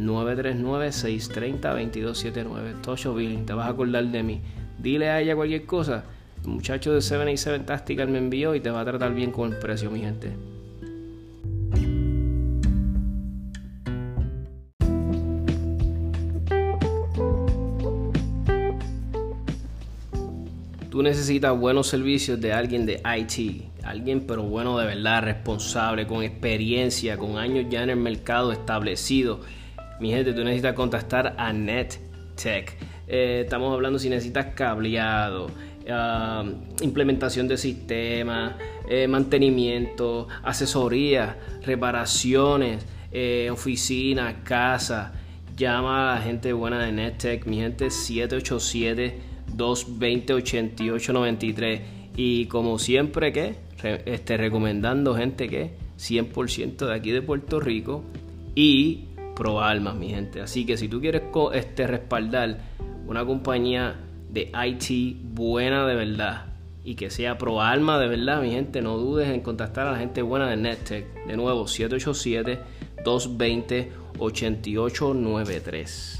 939-630-2279. Tosho Billing, te vas a acordar de mí. Dile a ella cualquier cosa. El muchacho de 787 Tactical me envió y te va a tratar bien con el precio, mi gente. Tú necesitas buenos servicios de alguien de IT, alguien pero bueno de verdad, responsable, con experiencia, con años ya en el mercado establecido mi gente, tú necesitas contactar a NetTech. Eh, estamos hablando si necesitas cableado, ah, implementación de sistemas, eh, mantenimiento, asesoría, reparaciones, eh, oficinas, casa. Llama a la gente buena de NetTech, mi gente 787-220-8893. Y como siempre, que este, recomendando gente que 100% de aquí de Puerto Rico y pro almas, mi gente. Así que si tú quieres este, respaldar una compañía de IT buena de verdad y que sea pro alma de verdad, mi gente, no dudes en contactar a la gente buena de NetTech. De nuevo, 787-220-8893.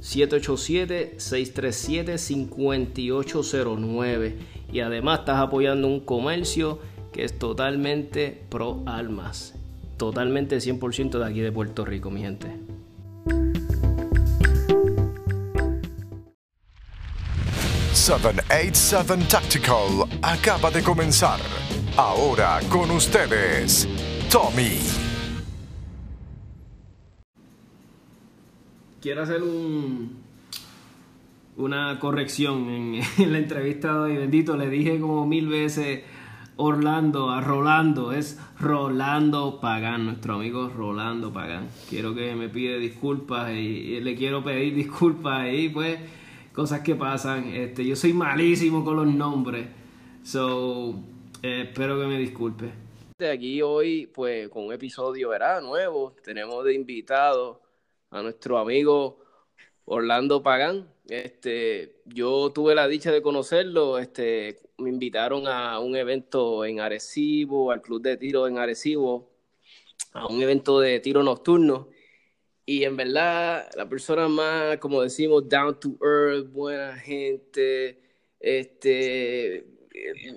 787-637-5809. Y además estás apoyando un comercio que es totalmente pro almas. Totalmente 100% de aquí de Puerto Rico, mi gente. ...787 Tactical acaba de comenzar. Ahora con ustedes, Tommy. Quiero hacer un, una corrección en, la entrevista de hoy. Bendito, le dije como mil veces Orlando a Rolando. Es Rolando Pagán, nuestro amigo Rolando Pagán. Quiero que me pide disculpas y, le quiero pedir disculpas y pues cosas que pasan. Este, yo soy malísimo con los nombres. So, eh, espero que me disculpe. Aquí hoy, pues, con un episodio. Nuevo. Tenemos de invitado a nuestro amigo Orlando Pagán. Este, yo tuve la dicha de conocerlo, este, me invitaron a un evento en Arecibo, al club de tiro en Arecibo, a un evento de tiro nocturno. Y en verdad, la persona más, como decimos, down to earth, buena gente, este,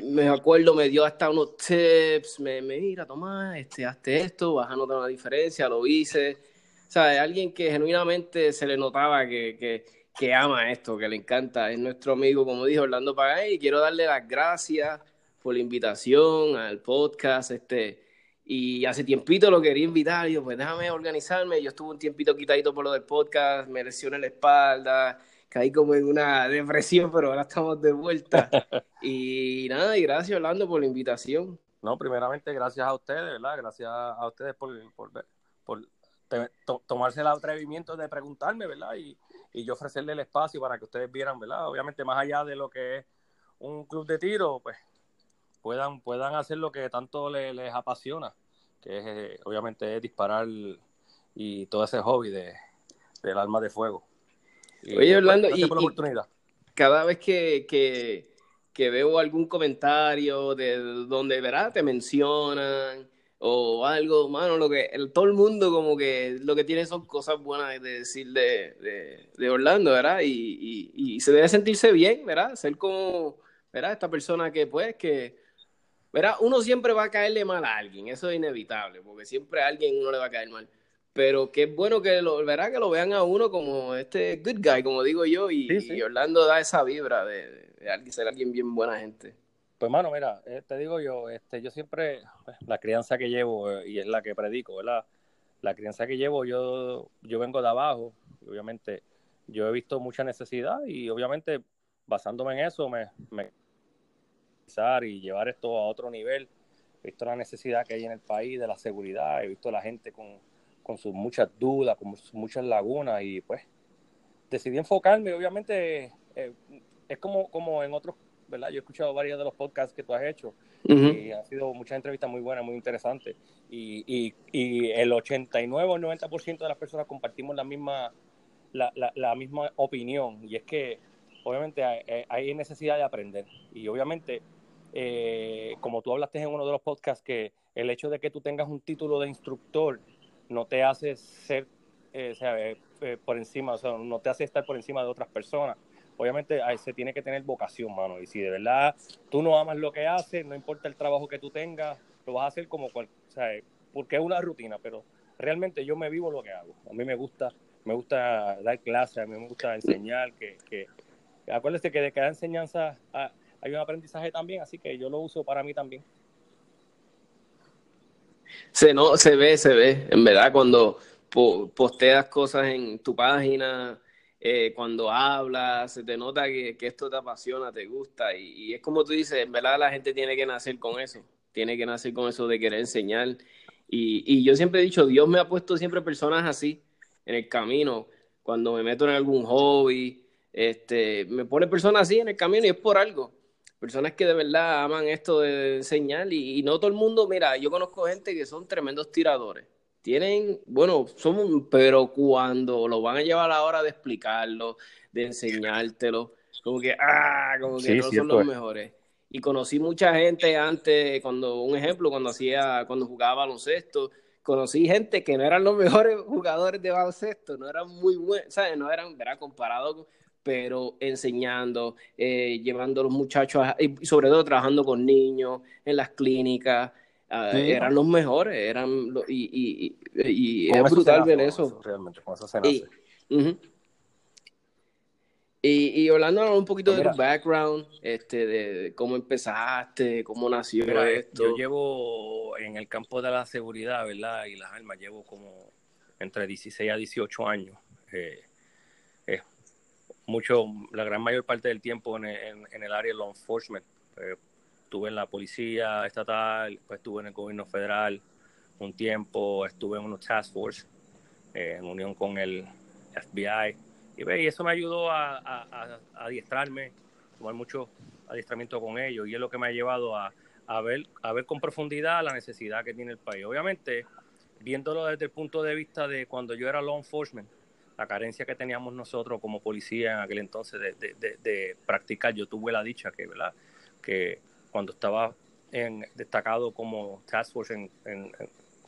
me acuerdo, me dio hasta unos tips, me, me mira, toma, este, hazte esto, vas a notar una diferencia, lo hice sea, alguien que genuinamente se le notaba que, ama esto, que le encanta. Es nuestro amigo, como dijo Orlando Pagay, y quiero darle las gracias por la invitación al podcast. Este, y hace tiempito lo quería invitar, y yo, pues déjame organizarme, yo estuve un tiempito quitadito por lo del podcast, me lesioné la espalda, caí como en una depresión, pero ahora estamos de vuelta. y nada, y gracias Orlando por la invitación. No, primeramente gracias a ustedes, ¿verdad? Gracias a ustedes por, por, por tomarse el atrevimiento de preguntarme, ¿verdad? Y, y yo ofrecerle el espacio para que ustedes vieran, ¿verdad? Obviamente más allá de lo que es un club de tiro, pues puedan, puedan hacer lo que tanto les, les apasiona, que es eh, obviamente disparar y todo ese hobby de, del arma de fuego. Oye, pues, Orlando, y, cada vez que, que, veo algún comentario de donde, ¿verdad? Te mencionan o algo, mano, lo que el, todo el mundo como que lo que tiene son cosas buenas de decir de, de, Orlando, ¿verdad? Y, y, se debe sentirse bien, ¿verdad? Ser como, ¿verdad? Esta persona que pues que, ¿verdad? Uno siempre va a caerle mal a alguien, eso es inevitable, porque siempre a alguien uno le va a caer mal pero qué bueno que lo, ¿verdad? que lo vean a uno como este good guy, como digo yo, y, Orlando da esa vibra de, de, ser alguien bien buena gente. Pues mano, mira, eh, te digo yo, este, yo siempre, pues, la crianza que llevo, eh, y es la que predico, ¿verdad? La crianza que llevo, yo, yo vengo de abajo, y obviamente yo he visto mucha necesidad, y obviamente basándome en eso, me, me y llevar esto a otro nivel, he visto la necesidad que hay en el país de la seguridad, he visto a la gente con con sus muchas dudas, con sus muchas lagunas y pues decidí enfocarme, obviamente eh, es como, como en otros, ¿verdad? Yo he escuchado varios de los podcasts que tú has hecho y han sido muchas entrevistas muy buenas, muy interesantes y, y, y el 89 o 90% de las personas compartimos la misma, la, la, misma opinión y es que obviamente hay, necesidad de aprender y obviamente eh, como tú hablaste en uno de los podcasts que el hecho de que tú tengas un título de instructor no te hace ser eh, eh, eh, por encima, o sea, no te hace estar por encima de otras personas. Obviamente se tiene que tener vocación, mano. Y si de verdad tú no amas lo que haces, no importa el trabajo que tú tengas, lo vas a hacer como cual, o sea, porque es una rutina, pero realmente yo me vivo lo que hago. A mí me gusta, me gusta dar clases, a mí me gusta enseñar, que, que acuérdese que de cada enseñanza hay un aprendizaje también, así que yo lo uso para mí también. Se, no, se ve, se ve. En verdad, cuando posteas cosas en tu página, eh, cuando hablas, se te nota que, esto te apasiona, te gusta. Y, es como tú dices, en verdad la gente tiene que nacer con eso. Tiene que nacer con eso de querer enseñar. Y, yo siempre he dicho, Dios me ha puesto siempre personas así en el camino. Cuando me meto en algún hobby, este, me pone personas así en el camino y es por algo personas que de verdad aman esto de enseñar y, no todo el mundo, mira, yo conozco gente que son tremendos tiradores. Tienen, bueno, son, pero cuando lo van a llevar a la hora de explicarlo, de enseñártelo, como que, ah, como que no son los mejores. Y conocí mucha gente antes, cuando, un ejemplo, cuando hacía, cuando jugaba baloncesto, conocí gente que no eran los mejores jugadores de baloncesto, no eran muy buenos, ¿sabes? No eran, verá, comparado con pero enseñando, eh, llevando a los muchachos, y sobre todo trabajando con niños en las clínicas. Ah, eran los mejores, eran y, y, es brutal ver eso. Realmente, con eso y, hablando un poquito de tu background, este, de cómo empezaste, cómo nació esto. Yo llevo en el campo de la seguridad, ¿verdad? Y las armas, llevo como entre 16 a 18 años. Eh, mucho, la gran mayor parte del tiempo en, el área de law enforcement. Eh, estuve en la policía estatal, pues estuve en el gobierno federal un tiempo, estuve en una task force eh, en unión con el FBI. Y, y eso me ayudó a, a, adiestrarme, tomar mucho adiestramiento con ellos y es lo que me ha llevado a, a, ver, a ver con profundidad la necesidad que tiene el país. Obviamente, viéndolo desde el punto de vista de cuando yo era law enforcement, la carencia que teníamos nosotros como policía en aquel entonces de, practicar. Yo tuve la dicha que, ¿verdad? que cuando estaba en, destacado como task force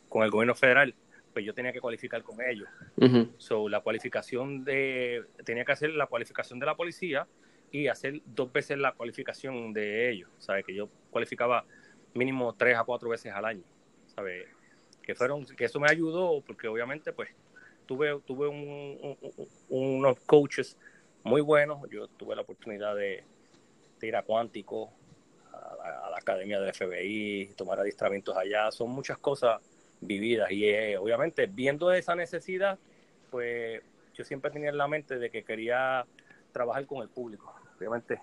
con el gobierno federal, pues yo tenía que cualificar con ellos. So, la cualificación de, tenía que hacer la cualificación de la policía y hacer dos veces la cualificación de ellos. ¿Sabes? Que yo cualificaba mínimo tres a cuatro veces al año. ¿Sabes? Que fueron, que eso me ayudó porque obviamente pues tuve, tuve unos coaches muy buenos. Yo tuve la oportunidad de, ir a Cuántico, a, la academia del FBI, tomar adiestramientos allá, son muchas cosas vividas y eh, obviamente viendo esa necesidad, pues yo siempre tenía en la mente de que quería trabajar con el público, obviamente,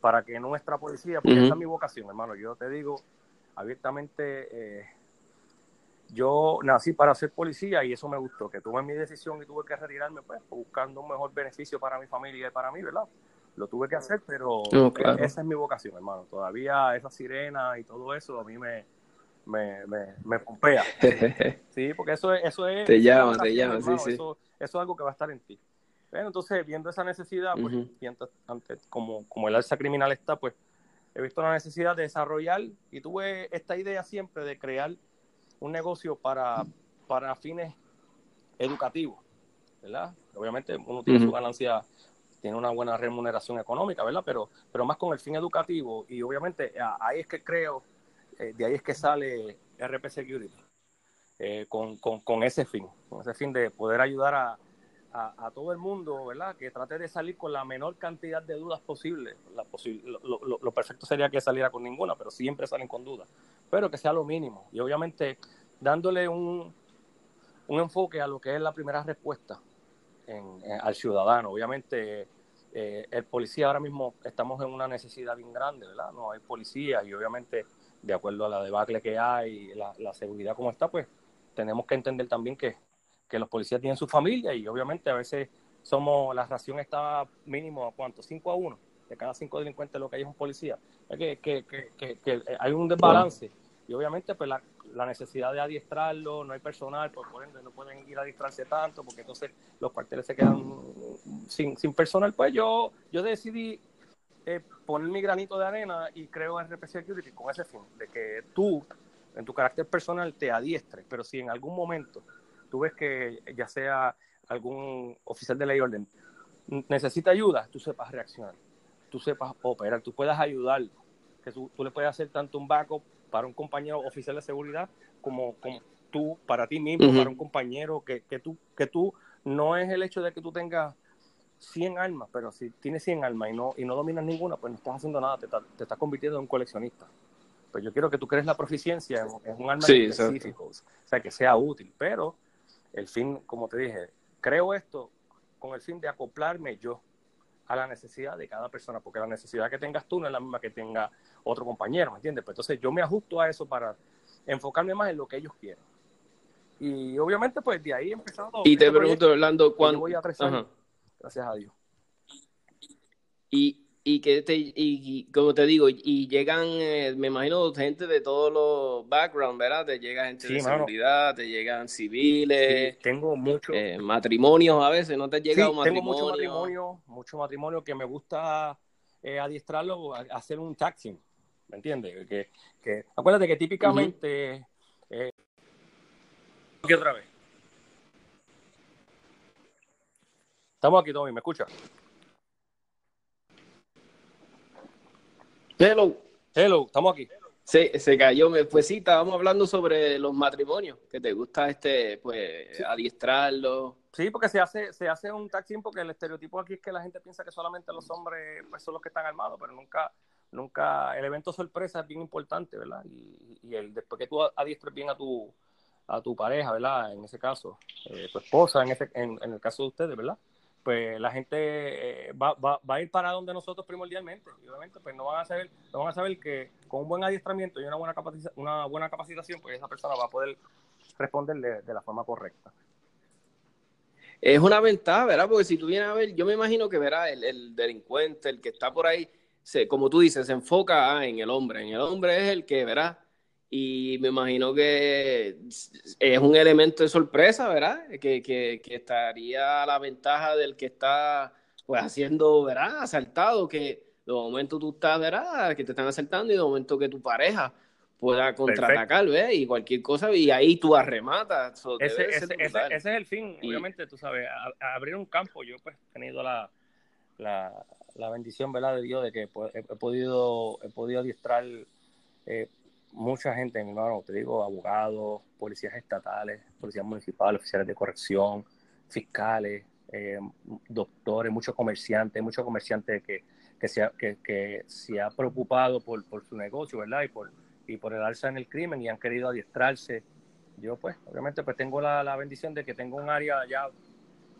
para que nuestra policía, porque esa es mi vocación, hermano, yo te digo abiertamente, eh, yo nací para ser policía y eso me gustó, que tuve mi decisión y tuve que retirarme, pues, buscando un mejor beneficio para mi familia y para mí, ¿verdad? Lo tuve que hacer, pero esa es mi vocación, hermano. Todavía esa sirena y todo eso a mí me, me, me, me pompea. sí, porque eso es... Eso es te llama, te llama, sí, sí. Eso, eso, es algo que va a estar en ti. Bueno, entonces, viendo esa necesidad, pues, antes, como, como el alza criminal está, pues, he visto la necesidad de desarrollar y tuve esta idea siempre de crear un negocio para, para fines educativos, ¿verdad? Obviamente uno tiene su ganancia, tiene una buena remuneración económica, ¿verdad? Pero, pero más con el fin educativo y obviamente ahí es que creo, eh, de ahí es que sale RP Security, eh, con, con, con, ese fin, con ese fin de poder ayudar a, a, todo el mundo, ¿verdad? Que trate de salir con la menor cantidad de dudas posible. La lo, lo, perfecto sería que saliera con ninguna, pero siempre salen con dudas. Pero que sea lo mínimo. Y obviamente dándole un, un enfoque a lo que es la primera respuesta al ciudadano. Obviamente eh, el policía ahora mismo estamos en una necesidad bien grande, ¿verdad? No hay policía y obviamente de acuerdo a la debacle que hay, la, la seguridad como está, pues tenemos que entender también que que los policías tienen su familia y obviamente a veces somos, la ración está mínimo a cuánto, 5 a 1, de cada cinco delincuentes lo que hay es un policía. Que, que, que, que hay un desbalance y obviamente pues la, la, necesidad de adiestrarlo, no hay personal, pues, por ende no pueden ir a adiestrarse tanto porque entonces los cuarteles se quedan sin, sin personal. Pues yo, yo decidí eh, poner mi granito de arena y creo RP Security con ese fin, de que tú, en tu carácter personal, te adiestres, pero si en algún momento tú ves que ya sea algún oficial de ley orden necesita ayuda, tú sepas reaccionar, tú sepas operar, tú puedas ayudar, que tú, le puedes hacer tanto un backup para un compañero oficial de seguridad como, como tú para ti mismo, para un compañero, que, que, tú, que tú no es el hecho de que tú tengas 100 armas, pero si tienes 100 armas y no, y no dominas ninguna, pues no estás haciendo nada, te, te estás convirtiendo en un coleccionista. Pues yo quiero que tú crees la proficiencia en, un arma específico, o sea, que sea útil, pero el fin, como te dije, creo esto con el fin de acoplarme yo a la necesidad de cada persona, porque la necesidad que tengas tú no es la misma que tenga otro compañero, ¿me entiendes? Pues entonces yo me ajusto a eso para enfocarme más en lo que ellos quieren. Y obviamente, pues de ahí he empezado. Y te pregunto, Orlando, ¿cuándo? Voy a tres años, gracias a Dios. Y, y que te, y, como te digo, y, llegan, eh, me imagino, gente de todos los backgrounds, ¿verdad? Te llega gente de seguridad, te llegan civiles. tengo mucho. Eh, matrimonios a veces, ¿no te ha llegado sí, Tengo mucho matrimonio, mucho matrimonio que me gusta eh, adiestrarlo a, hacer un taxi, ¿me entiendes? Que, que, acuérdate que típicamente. aquí otra vez. Estamos aquí, Tommy, ¿me escuchas? Hello. Hello, estamos aquí. Se, se cayó, pues sí, estábamos hablando sobre los matrimonios, que te gusta este, pues, adiestrarlo. Sí, porque se hace, se hace un taxing porque el estereotipo aquí es que la gente piensa que solamente los hombres pues, son los que están armados, pero nunca, nunca, el evento sorpresa es bien importante, ¿verdad? Y, y el, después que tú adiestres bien a tu, a tu pareja, ¿verdad? En ese caso, eh, tu esposa, en, ese, en, en el caso de ustedes, ¿verdad? Pues la gente eh, va, va, va, a ir para donde nosotros primordialmente. Obviamente, pues no van a saber, no van a saber que con un buen adiestramiento y una buena, una buena capacitación, pues esa persona va a poder responderle de la forma correcta. Es una ventaja, ¿verdad? Porque si tú vienes a ver, yo me imagino que verá el, el delincuente, el que está por ahí, se, como tú dices, se enfoca ah, en el hombre. En el hombre es el que, verá, y me imagino que es un elemento de sorpresa, ¿verdad? Que, que, que estaría a la ventaja del que está pues haciendo, ¿verdad? Asaltado, que de momento tú estás, ¿verdad? Que te están asaltando y de momento que tu pareja pueda contraatacar, ¿ves? Y cualquier cosa, y ahí tú arrematas. ese, ese, ese, es el fin, obviamente, tú sabes, abrir un campo. Yo pues he tenido la, la, la bendición, ¿verdad? De Dios de que he, he podido, he podido adiestrar eh, mucha gente, mi hermano, te digo, abogados, policías estatales, policías municipales, oficiales de corrección, fiscales, eh, doctores, muchos comerciantes, muchos comerciantes que, que se ha, preocupado por, por su negocio, ¿verdad? Y por, y por el alza en el crimen y han querido adiestrarse. Yo pues, obviamente, pues tengo la, la bendición de que tengo un área ya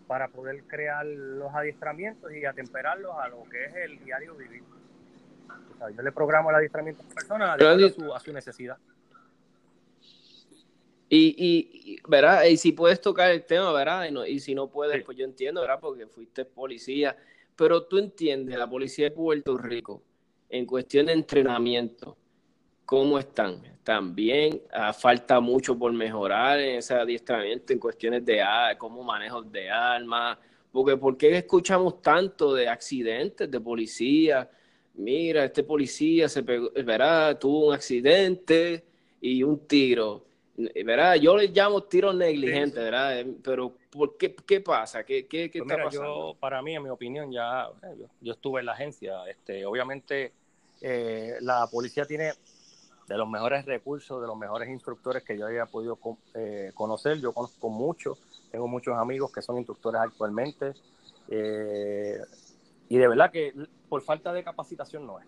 para poder crear los adiestramientos y atemperarlos a lo que es el diario vivir. O sea, yo le programo el adiestramiento a la persona a su, a su necesidad. Y, y, ¿verdad? Y si puedes tocar el tema, ¿verdad? Y, no, y si no puedes, pues yo entiendo, ¿verdad? Porque fuiste policía. Pero tú entiendes, la policía de Puerto Rico, en cuestión de entrenamiento, ¿cómo están? ¿Están bien? Ah, falta mucho por mejorar en ese adiestramiento en cuestiones de cómo manejo de armas. Porque, ¿por qué escuchamos tanto de accidentes de policía? Mira, este policía se pegó, ¿verdad? Tuvo un accidente y un tiro eh, ¿verdad? Yo le llamo tiro negligente, ¿verdad? Eh, pero ¿por qué, qué pasa? ¿Qué, qué, qué pues está pasando? Yo, para mí, en mi opinión, ya eh, yo, estuve en la agencia. Este, obviamente, la policía tiene de los mejores recursos, de los mejores instructores que yo haya podido conocer. Yo conozco muchos, tengo muchos amigos que son instructores actualmente. Y de verdad que por falta de capacitación no es.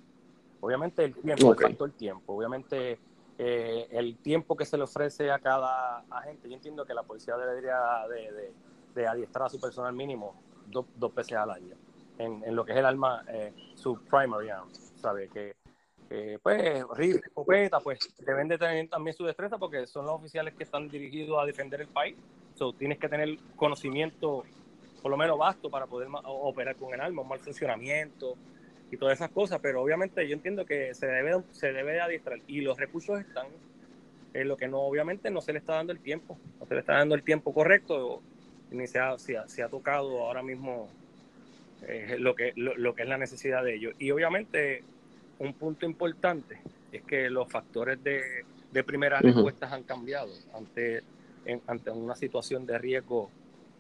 Obviamente el tiempo, okay. el factor tiempo. Obviamente eh, el tiempo que se le ofrece a cada agente. Yo entiendo que la policía debería de, de, adiestrar a su personal mínimo dos, dos veces al año en, en, lo que es el arma, eh, su primary arm, ¿sabe? Que, pues, rifle, escopeta, pues deben de tener también su destreza porque son los oficiales que están dirigidos a defender el país. So, tienes que tener conocimiento, por lo menos vasto, para poder operar con el arma, un mal funcionamiento, y todas esas cosas, pero obviamente yo entiendo que se debe, se debe de adiestrar y los recursos están en lo que no, obviamente no se le está dando el tiempo, no se le está dando el tiempo correcto, ni se ha, se ha, tocado ahora mismo eh, lo, que, lo, que es la necesidad de ellos. Y obviamente un punto importante es que los factores de, de primeras respuestas han cambiado. Ante, ante una situación de riesgo,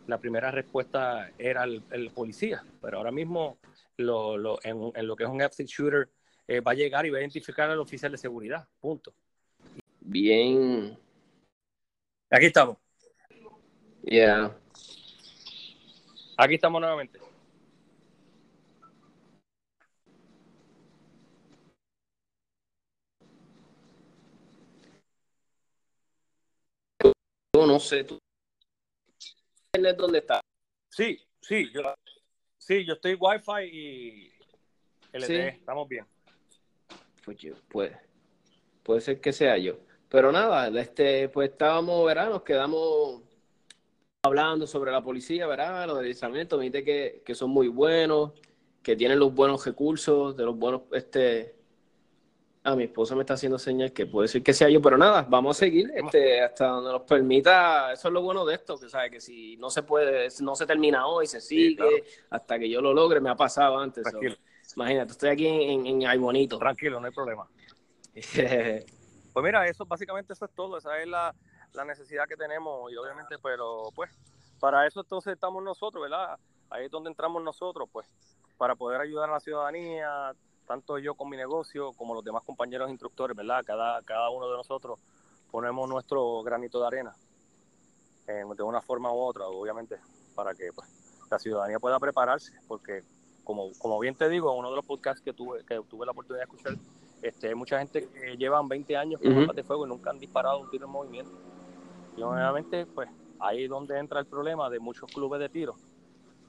la primera respuesta era el, el policía, pero ahora mismo lo, lo, en, en, lo que es un exit shooter, eh, va a llegar y va a identificar al oficial de seguridad. Punto. Bien. Aquí estamos. Yeah. Aquí estamos nuevamente. Yo no sé, ¿tú dónde está? Sí, sí, yo, Sí, yo estoy Wi-Fi y LTE, estamos bien. Pues puede, puede ser que sea yo. Pero nada, este, pues estábamos, ¿verdad? Nos quedamos hablando sobre la policía, ¿verdad? Los deslizamientos, me que, que son muy buenos, que tienen los buenos recursos, de los buenos, este, Ah, mi esposa me está haciendo señas que puede ser que sea yo, pero nada, vamos a seguir este, hasta donde nos permita. Eso es lo bueno de esto, que sabe que si no se puede, no se termina hoy, se sigue hasta que yo lo logre. Me ha pasado antes. imagínate, estoy aquí en, en, Ay Bonito. Tranquilo, no hay problema. pues mira, eso básicamente eso es todo. Esa es la, la necesidad que tenemos y obviamente, pero pues para eso entonces estamos nosotros, ¿verdad? Ahí es donde entramos nosotros, pues, para poder ayudar a la ciudadanía tanto yo con mi negocio como los demás compañeros instructores, ¿verdad? Cada, cada uno de nosotros ponemos nuestro granito de arena eh, de una forma u otra, obviamente, para que pues, la ciudadanía pueda prepararse, porque como, como bien te digo, en uno de los podcasts que tuve, que tuve la oportunidad de escuchar, este, hay mucha gente que llevan 20 años con uh de fuego y nunca han disparado un tiro en movimiento. Y obviamente, pues ahí es donde entra el problema de muchos clubes de tiro,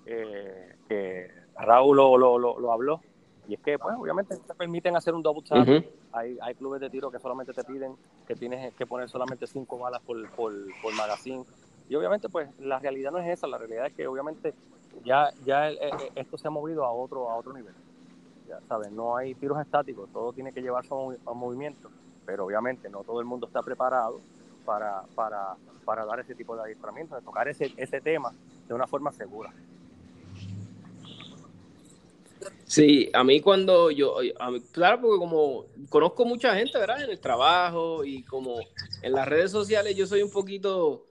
eh, que Raúl lo, lo, lo habló, y es que, pues, obviamente te permiten hacer un double tap. hay, hay clubes de tiro que solamente te piden que tienes que poner solamente cinco balas por, por, por magazine. Y obviamente, pues, la realidad no es esa. La realidad es que, obviamente, ya, ya esto se ha movido a otro, a otro nivel. Ya sabes, no hay tiros estáticos. Todo tiene que llevarse a, movimiento. Pero, obviamente, no todo el mundo está preparado para, para, para dar ese tipo de adiestramiento, de tocar ese, ese tema de una forma segura. Sí, a mí cuando yo, claro, porque como conozco mucha gente, ¿verdad? En el trabajo y como en las redes sociales yo soy un poquito,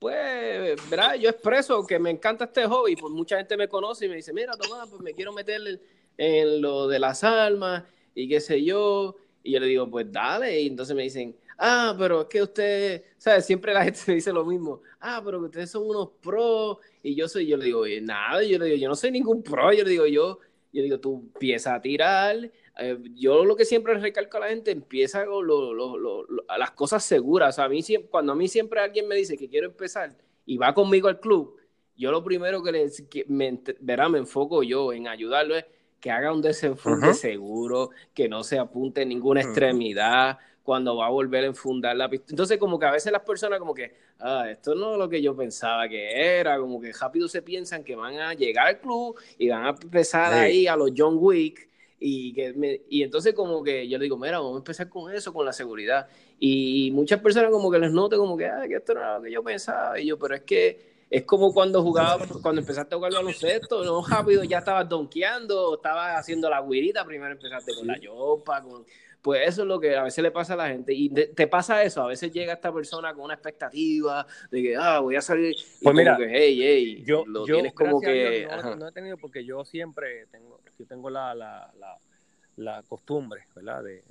pues, ¿verdad? Yo expreso que me encanta este hobby, pues mucha gente me conoce y me dice, mira, Tomás, pues me quiero meter en, lo de las almas y qué sé yo. Y yo le digo, pues dale. Y entonces me dicen, ah, pero es que usted, ¿sabes? Siempre la gente me dice lo mismo. Ah, pero que ustedes son unos pros. Y yo soy, yo le digo, nada, yo le digo, yo no soy ningún pro. Yo le digo, yo yo digo, tú empieza a tirar. Eh, yo lo que siempre recalco a la gente, empieza con las cosas seguras. a mí, cuando a mí siempre alguien me dice que quiero empezar y va conmigo al club, yo lo primero que, le, me, verá, me enfoco yo en ayudarlo es que haga un desenfoque seguro, que no se apunte en ninguna extremidad, cuando va a volver a enfundar la pistola. Entonces, como que a veces las personas como que, ah, esto no es lo que yo pensaba que era, como que rápido se piensan que van a llegar al club y van a empezar ahí a los John Wick. Y, que y entonces como que yo le digo, mira, vamos a empezar con eso, con la seguridad. Y muchas personas como que les note como que, ah, que esto no era lo que yo pensaba. Y yo, pero es que es como cuando jugaba, cuando empezaste a jugar baloncesto, no rápido ya estabas donkeando, estabas haciendo la guirita, primero empezaste con la yopa, con, pues eso es lo que a veces le pasa a la gente. Y te pasa eso, a veces llega esta persona con una expectativa de que, ah, voy a salir. pues mira, que, hey, hey, yo, lo tienes como que. no, he tenido porque yo siempre tengo, yo tengo la, la, la, costumbre, ¿verdad? De,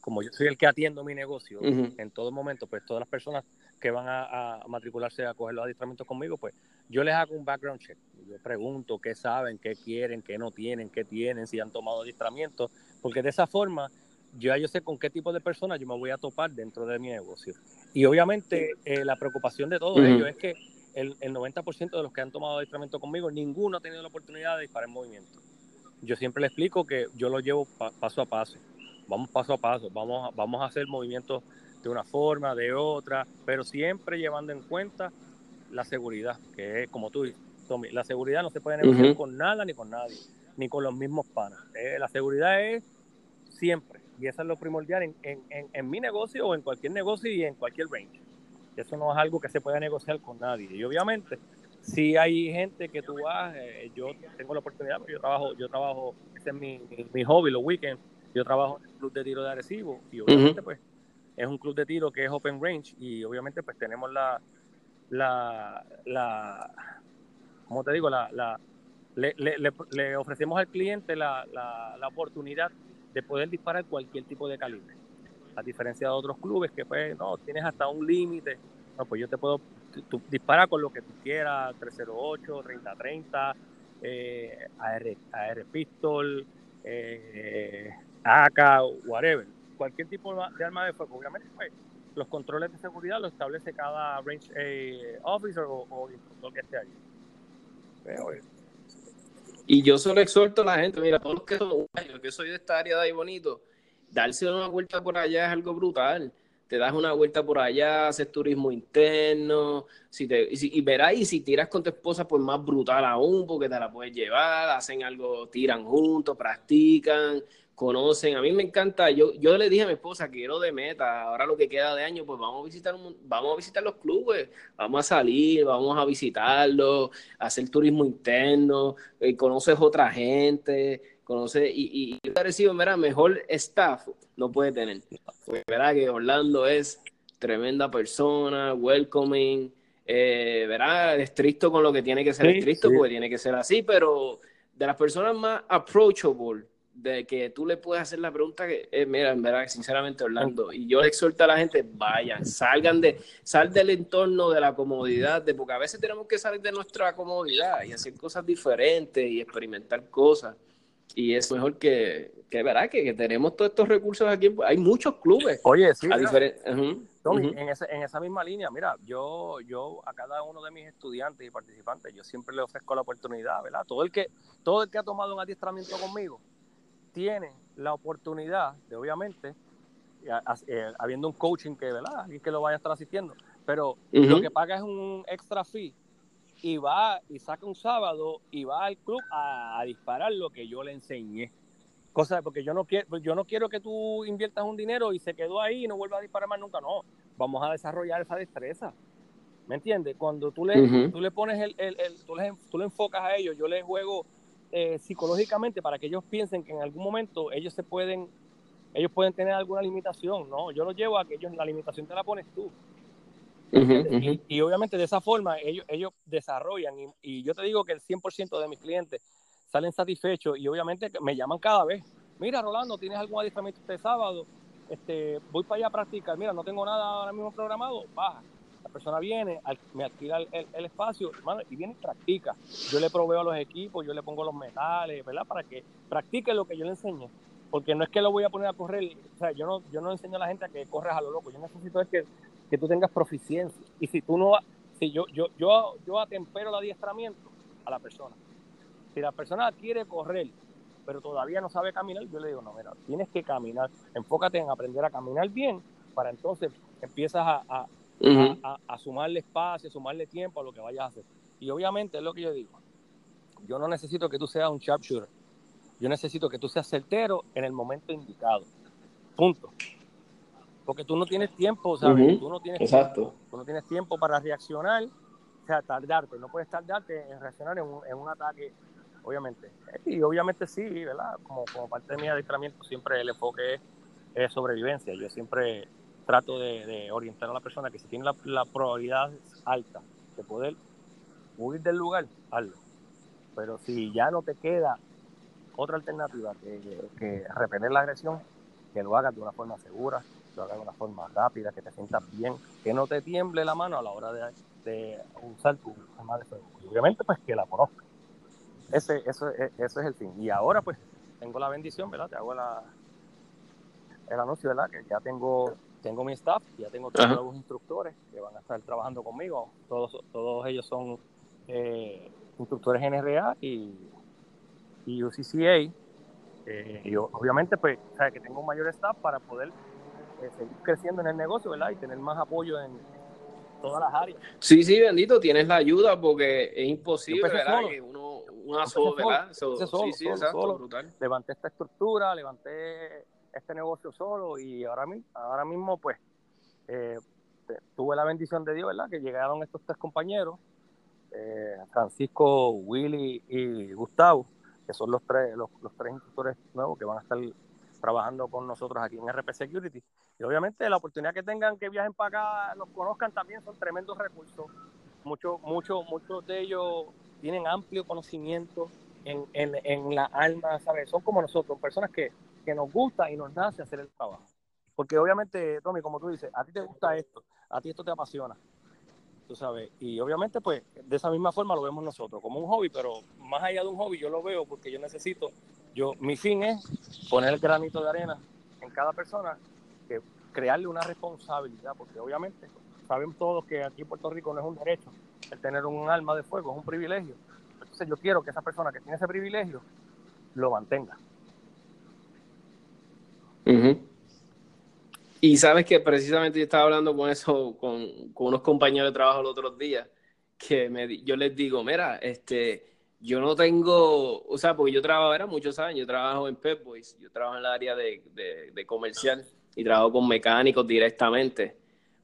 como yo soy el que atiendo mi negocio en todo momento, pues todas las personas que van a, matricularse a coger los adiestramientos conmigo, pues yo les hago un background check. Yo pregunto qué saben, qué quieren, qué no tienen, qué tienen, si han tomado adiestramiento, porque de esa forma yo ya yo sé con qué tipo de personas yo me voy a topar dentro de mi negocio. Y obviamente eh, la preocupación de todos ellos es que el, el 90% de los que han tomado adiestramiento conmigo, ninguno ha tenido la oportunidad de disparar en movimiento. Yo siempre les explico que yo lo llevo paso a paso. Vamos paso a paso, vamos a, vamos a hacer movimientos de una forma, de otra, pero siempre llevando en cuenta la seguridad, que es como tú dices, la seguridad no se puede negociar con nada ni con nadie, ni con los mismos panas. Eh, la seguridad es siempre, y eso es lo primordial en, en, en, mi negocio o en cualquier negocio y en cualquier range. Eso no es algo que se pueda negociar con nadie. Y obviamente, si hay gente que tú vas, eh, yo tengo la oportunidad, yo trabajo, yo trabajo, ese es mi, mi, hobby, los weekends, yo trabajo en el club de tiro de Arecibo y obviamente pues es un club de tiro que es open range y obviamente pues tenemos la, la, la ¿cómo te digo? La, la le, le, le, ofrecemos al cliente la, la, la, oportunidad de poder disparar cualquier tipo de calibre. A diferencia de otros clubes que pues no, tienes hasta un límite. No, pues yo te puedo disparar con lo que tú quieras, 308, 3030, eh, AR, AR pistol, eh, AK, whatever cualquier tipo de arma de fuego. Obviamente, pues, los controles de seguridad los establece cada range eh, officer o, o instructor que esté ahí. Eh. Y yo solo exhorto a la gente, mira, todos los que son yo que soy de esta área de ahí bonito, darse una vuelta por allá es algo brutal. Te das una vuelta por allá, haces turismo interno, si te, y, verás, y si tiras con tu esposa, pues más brutal aún, porque te la puedes llevar, hacen algo, tiran juntos, practican, conocen. A mí me encanta, yo, yo le dije a mi esposa, quiero de meta, ahora lo que queda de año, pues vamos a visitar vamos a visitar los clubes, vamos a salir, vamos a visitarlos, hacer turismo interno, eh, conoces otra gente, conoces, y, y parecido, mira, mejor staff no puede tener. Porque verdad que Orlando es tremenda persona, welcoming, eh, verá, estricto con lo que tiene que ser estricto, porque tiene que ser así, pero de las personas más approachable de que tú le puedes hacer la pregunta que, eh, mira, en verdad, sinceramente, Orlando, y yo le exhorto a la gente, vayan, salgan de, sal del entorno de la comodidad, de, porque a veces tenemos que salir de nuestra comodidad y hacer cosas diferentes y experimentar cosas. Y es mejor que, que verdad, que, tenemos todos estos recursos aquí. Hay muchos clubes. Oye, sí. en, esa, en esa misma línea, mira, yo, yo a cada uno de mis estudiantes y participantes, yo siempre le ofrezco la oportunidad, ¿verdad? Todo el que, todo el que ha tomado un adiestramiento conmigo, tiene la oportunidad de, obviamente, eh, habiendo un coaching que, ¿verdad? Alguien que lo vaya a estar asistiendo, pero lo que paga es un extra fee y va y saca un sábado y va al club a, disparar lo que yo le enseñé. Cosa porque yo no quiero, yo no quiero que tú inviertas un dinero y se quedó ahí y no vuelva a disparar más nunca. No, vamos a desarrollar esa destreza. ¿Me entiendes? Cuando tú le, tú le pones el, el, tú, le, tú le enfocas a ellos, yo les juego eh, psicológicamente para que ellos piensen que en algún momento ellos se pueden, ellos pueden tener alguna limitación, ¿no? Yo los llevo a que ellos, la limitación te la pones tú. Y, obviamente de esa forma ellos, ellos desarrollan y, yo te digo que el 100% de mis clientes salen satisfechos y obviamente me llaman cada vez. Mira, Rolando, ¿tienes algún adiestramiento este sábado? Este, voy para allá a practicar. Mira, no tengo nada ahora mismo programado. Baja. La persona viene, me alquila el, espacio y viene y practica. Yo le proveo a los equipos, yo le pongo los metales, ¿verdad? Para que practique lo que yo le enseñe. Porque no es que lo voy a poner a correr, o sea, yo no, yo no enseño a la gente a que corras a lo loco. Yo necesito es que, que tú tengas proficiencia. Y si tú no, si yo, yo, yo, yo atempero el adiestramiento a la persona. Si la persona quiere correr, pero todavía no sabe caminar, yo le digo, no, mira, tienes que caminar, enfócate en aprender a caminar bien, para entonces empiezas a, a, sumarle espacio, sumarle tiempo a lo que vayas a hacer. Y obviamente es lo que yo digo, yo no necesito que tú seas un sharpshooter, yo necesito que tú seas certero en el momento indicado. Punto. Porque tú no tienes tiempo, ¿sabes? tú, no tienes Exacto. tú no tienes tiempo para reaccionar, o sea, tardarte. No puedes tardarte en reaccionar en un, en un ataque obviamente. Y obviamente sí, ¿verdad? Como, como parte de mi adiestramiento siempre el enfoque es, sobrevivencia. Yo siempre trato de, orientar a la persona que si tiene la, probabilidad alta de poder huir del lugar, hazlo. Pero si ya no te queda otra alternativa que, que repeler la agresión, que lo hagas de una forma segura, que lo hagas de una forma rápida, que te sientas bien, que no te tiemble la mano a la hora de, de usar tu arma de fuego. Obviamente, pues que la conozcas ese, eso, e, eso es el fin. Y ahora pues tengo la bendición, ¿verdad? Te hago la, el anuncio, ¿verdad? Que ya tengo, tengo mi staff, ya tengo todos los instructores que van a estar trabajando conmigo. Todos, todos ellos son eh, instructores NRA y, y UCCA. Eh, y obviamente, pues, o que tengo un mayor staff para poder eh, seguir creciendo en el negocio, ¿verdad? Y tener más apoyo en, todas las áreas. Sí, sí, bendito, tienes la ayuda porque es imposible, ¿verdad? Que uno una sola, sí, sí, exacto, brutal. Levanté esta estructura, levanté este negocio solo y ahora, ahora mismo pues eh, tuve la bendición de Dios, ¿verdad? Que llegaron estos tres compañeros, eh, Francisco, Willy y Gustavo, que son los tres, los, los tres instructores nuevos que van a estar trabajando con nosotros aquí en RP Security. Y obviamente la oportunidad que tengan que viajen para acá, los conozcan también, son tremendos recursos. Muchos, muchos, muchos de ellos tienen amplio conocimiento en, en, en la alma, ¿sabes? Son como nosotros, personas que, que nos gusta y nos nace hacer el trabajo. Porque obviamente, Tommy, como tú dices, a ti te gusta esto, a ti esto te apasiona, tú sabes. Y obviamente, pues, de esa misma forma lo vemos nosotros, como un hobby, pero más allá de un hobby, yo lo veo porque yo necesito, yo, mi fin es poner el granito de arena en cada persona, crearle una responsabilidad, porque obviamente sabemos todos que aquí en Puerto Rico no es un derecho, el tener un alma de fuego, es un privilegio. Entonces yo quiero que esa persona que tiene ese privilegio lo mantenga. Y sabes que precisamente yo estaba hablando con eso, con, unos compañeros de trabajo los otros días, que me, yo les digo, mira, este, yo no tengo, o sea, porque yo trabajo, era muchos años, yo trabajo en Pep Boys, yo trabajo en la área de, de comercial y trabajo con mecánicos directamente.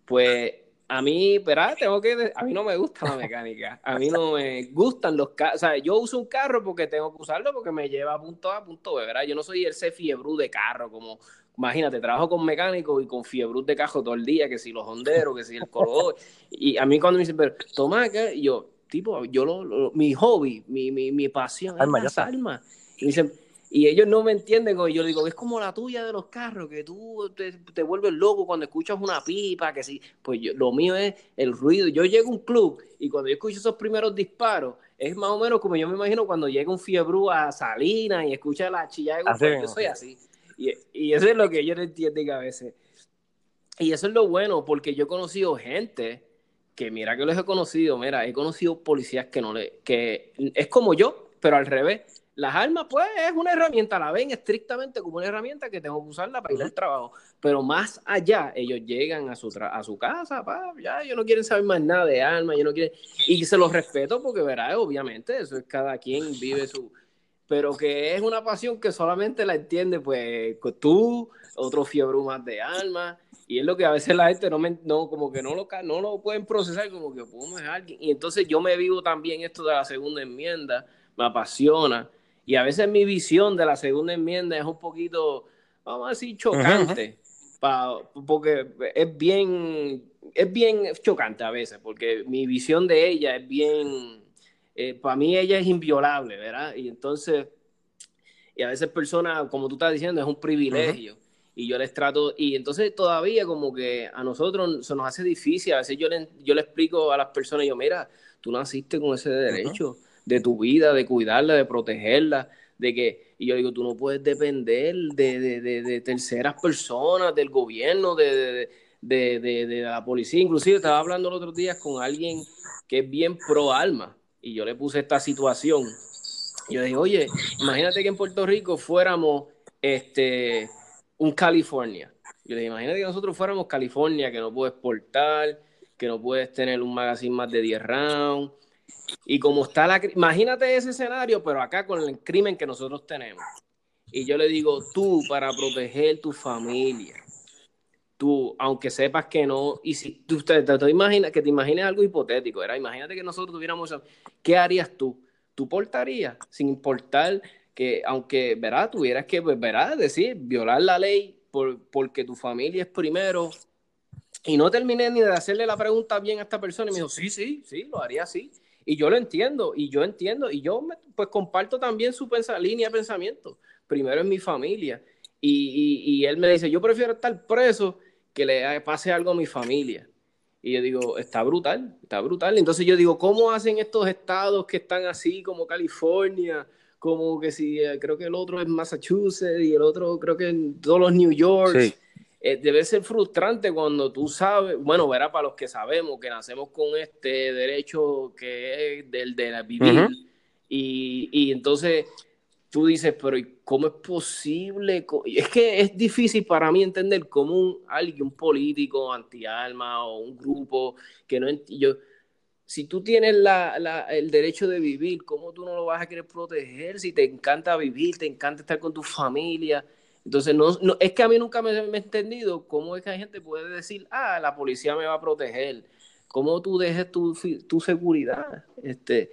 Pues a mí, ¿verdad? Tengo que, a mí no me gusta la mecánica, a mí no me gustan los carros, o sea, yo uso un carro porque tengo que usarlo porque me lleva a punto A, punto B, ¿verdad? Yo no soy ese fiebrú de carro, como, imagínate, trabajo con mecánicos y con fiebrú de carro todo el día, que si los honderos, que si el corredor, y a mí cuando me dicen, pero toma, que yo, tipo, yo lo, mi hobby, mi, mi, mi pasión es las almas, y dicen, y ellos no me entienden, yo digo, es como la tuya de los carros, que tú te, vuelves loco cuando escuchas una pipa, que sí, pues lo mío es el ruido. Yo llego a un club y cuando yo escucho esos primeros disparos, es más o menos como yo me imagino cuando llega un fiebrú a Salina y escucha la chilla de yo soy así. Y, y, eso es lo que ellos no entienden a veces. Y eso es lo bueno, porque yo he conocido gente que mira que los he conocido, mira, he conocido policías que no le, que es como yo, pero al revés las armas, pues, es una herramienta, la ven estrictamente como una herramienta que tengo que usarla para ir al trabajo. Pero más allá, ellos llegan a su, a su casa, pa, ya, ellos no quieren saber más nada de armas, yo no quieren... Y se los respeto porque, verá, obviamente, eso es cada quien vive su... Pero que es una pasión que solamente la entiende, pues, tú, otro fiebre más de armas, y es lo que a veces la gente no, me, no como que no lo, no lo pueden procesar, como que podemos alguien. Y entonces yo me vivo también esto de la segunda enmienda, me apasiona y a veces mi visión de la segunda enmienda es un poquito, vamos a decir, chocante, porque es bien, es bien chocante a veces, porque mi visión de ella es bien, eh, para mí ella es inviolable, ¿verdad? Y entonces, y a veces personas, como tú estás diciendo, es un privilegio. Y yo les trato, y entonces todavía como que a nosotros se nos hace difícil, a veces yo le, yo le explico a las personas, yo, mira, tú naciste con ese derecho de tu vida, de cuidarla, de protegerla, de que, y yo digo, tú no puedes depender de, de, de, terceras personas, del gobierno, de, de, la policía, inclusive estaba hablando los otros días con alguien que es bien pro alma, y yo le puse esta situación, yo dije, oye, imagínate que en Puerto Rico fuéramos, este, un California. Yo le imagínate que nosotros fuéramos California, que no puedes portar, que no puedes tener un magazine más de 10 rounds. Y como está la... Imagínate ese escenario, pero acá con el crimen que nosotros tenemos. Y yo le digo, tú, para proteger tu familia, tú, aunque sepas que no, y si tú te, te, imaginas, que te imagines algo hipotético, era, imagínate que nosotros tuviéramos, ¿qué harías tú? ¿Tú portarías sin importar que aunque, verá, tuvieras que, pues, verá, decir, violar la ley por, porque tu familia es primero. Y no terminé ni de hacerle la pregunta bien a esta persona y me dijo, sí, sí, sí, lo haría así. Y yo lo entiendo, y yo entiendo, y yo pues comparto también su línea de pensamiento. Primero es mi familia. Y, y, y, él me dice, yo prefiero estar preso que le pase algo a mi familia. Y yo digo, está brutal, está brutal. Entonces yo digo, ¿cómo hacen estos estados que están así como California como que si eh, creo que el otro es Massachusetts y el otro creo que en todos los New York. Eh, debe ser frustrante cuando tú sabes, bueno, verá para los que sabemos que nacemos con este derecho que es del de vivir. y, y, entonces tú dices, pero ¿cómo es posible? Es que es difícil para mí entender cómo un, alguien, un político anti-alma o un grupo que no yo si tú tienes el derecho de vivir, ¿cómo tú no lo vas a querer proteger? Si te encanta vivir, te encanta estar con tu familia. Entonces, no, es que a mí nunca me, he entendido cómo es que hay gente puede decir, ah, la policía me va a proteger. ¿Cómo tú dejes tu, tu seguridad? Este,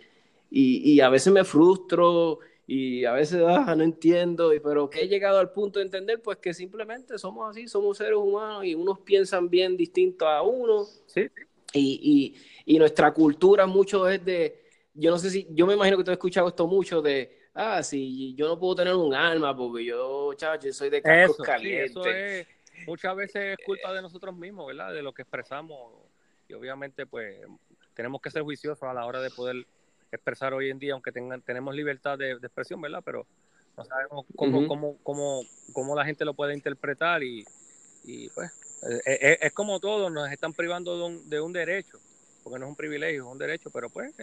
y, y, a veces me frustro y a veces ah, no entiendo, pero que he llegado al punto de entender, pues que simplemente somos así, somos seres humanos y unos piensan bien distinto a uno. Sí. Y, y, y, nuestra cultura mucho es de, yo no sé si, yo me imagino que tú has escuchado esto mucho de, ah, sí, yo no puedo tener un alma porque yo, chacho, soy de cascos calientes. eso es, muchas veces es culpa de nosotros mismos, ¿verdad? De lo que expresamos. Y obviamente, pues, tenemos que ser juiciosos a la hora de poder expresar hoy en día, aunque tengan, tenemos libertad de, expresión, ¿verdad? Pero no sabemos cómo, cómo, cómo, cómo la gente lo puede interpretar y, y pues eh, eh, es, como todo, nos están privando de un, de un, derecho, porque no es un privilegio, es un derecho, pero pues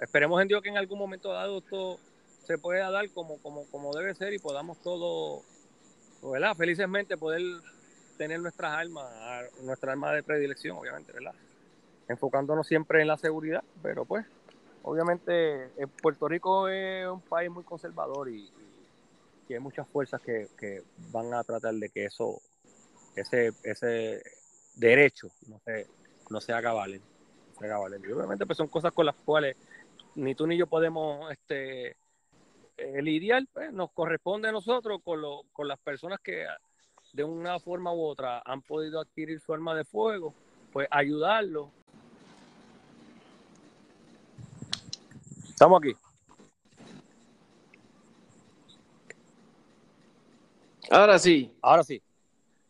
esperemos en Dios que en algún momento dado esto se pueda dar como, como, como debe ser y podamos todos, ¿verdad? Felizmente poder tener nuestras armas, nuestra arma de predilección, obviamente, ¿verdad? Enfocándonos siempre en la seguridad, pero pues, obviamente, eh, Puerto Rico es un país muy conservador y, y hay muchas fuerzas que, que van a tratar de que eso ese, ese derecho no se, no se haga valer. Y obviamente pues son cosas con las cuales ni tú ni yo podemos este, el ideal pues, nos corresponde a nosotros con, lo, con las personas que de una forma u otra han podido adquirir su arma de fuego, pues ayudarlo. Estamos aquí. Ahora sí. Ahora sí.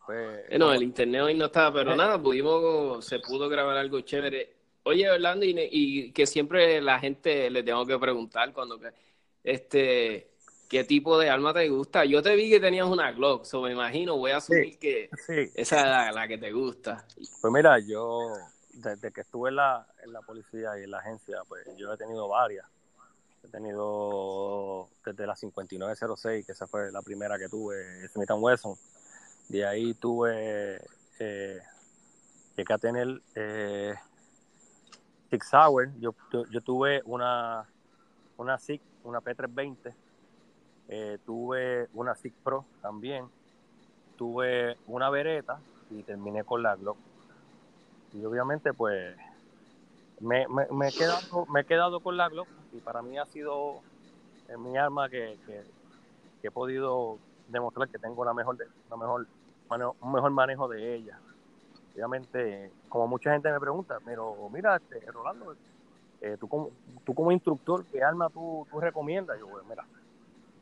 Pues, eh, no, el internet hoy no estaba, pero eh. nada, pudimos, se pudo grabar algo chévere. Oye, Orlando, y, que siempre la gente le tengo que preguntar cuando, este, ¿qué tipo de arma te gusta? Yo te vi que tenías una Glock, so me imagino, voy a asumir que esa es la, que te gusta. Pues mira, yo, desde que estuve en la, en la policía y en la agencia, pues yo he tenido varias. He tenido desde la 5906, que esa fue la primera que tuve, Smith Wesson de ahí tuve, eh, llegué tener eh, Six Hour. Yo, yo, tuve una, una SIG, una P320. Eh, tuve una SIG Pro también. Tuve una Beretta y terminé con la Glock. Y obviamente, pues, me, me, he, quedado, me he quedado con la Glock y para mí ha sido mi arma que, que he podido demostrar que tengo la mejor, la mejor, un mejor manejo de ella. Obviamente, como mucha gente me pregunta, pero mira, este, Rolando, eh, tú, como, tú como instructor, ¿qué arma tú, tú recomiendas? Yo, mira,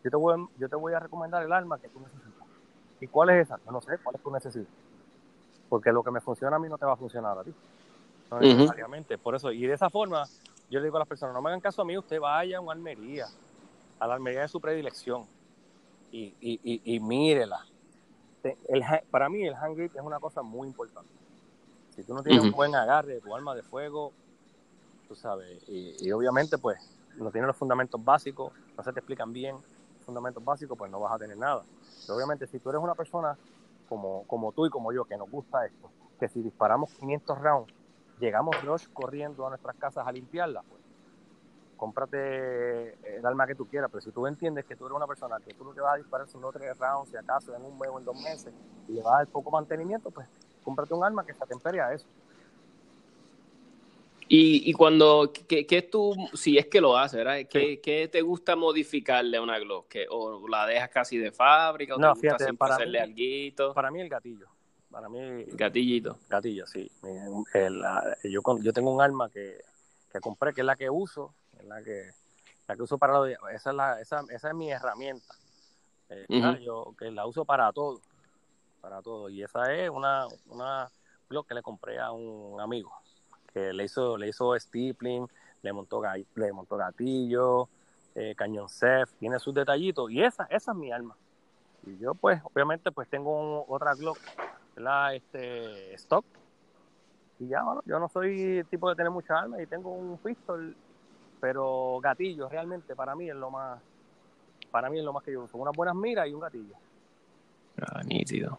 yo te, voy, yo te voy a recomendar el arma que tú necesitas. ¿Y cuál es esa? Yo no sé, ¿cuál es tu necesidad? Porque lo que me funciona a mí no te va a funcionar a ti. No necesariamente. Por eso, y de esa forma, yo le digo a las personas, no me hagan caso a mí, usted vaya a una almería, a la almería de su predilección, y, y, y, mírela. El, para mí el hand grip es una cosa muy importante. Si tú no tienes un buen agarre de tu arma de fuego, tú sabes, y, obviamente pues no tienes los fundamentos básicos, no se te explican bien los fundamentos básicos, pues no vas a tener nada. Pero obviamente si tú eres una persona como, como tú y como yo, que nos gusta esto, que si disparamos 500 rounds, llegamos rush corriendo a nuestras casas a limpiarla, pues cómprate el arma que tú quieras, pero si tú entiendes que tú eres una persona que tú no te vas a disparar sino tres rounds, si acaso en un mes o en dos meses, y le vas a dar poco mantenimiento, pues cómprate un arma que se atempere a eso. Y, y cuando, ¿qué, ¿qué, tú, si es que lo haces, ¿verdad? ¿Qué, ¿qué te gusta modificarle a una Glock? ¿O la dejas casi de fábrica? ¿O no, te fíjate, para hacerle mí, alguito? Para mí el gatillo. Para mí... Gatillito. Gatillo, sí. El, yo, yo tengo un arma que, que compré, que es la que uso, es la que, la que uso para lo esa es la, esa, esa es mi herramienta. Eh, yo que la uso para todo, para todo. Y esa es una, una blog que le compré a un amigo que le hizo, le hizo stippling, le montó, le montó gatillo, eh, cañón tiene sus detallitos y esa, esa es mi arma. Y yo pues, obviamente pues tengo otra Glock, la Este, stock. Y ya, bueno, yo no soy tipo de tener mucha armas y tengo un pistol, pero gatillo realmente para mí es lo más, para mí es lo más que yo uso. Unas buenas miras y un gatillo. Ah, nítido.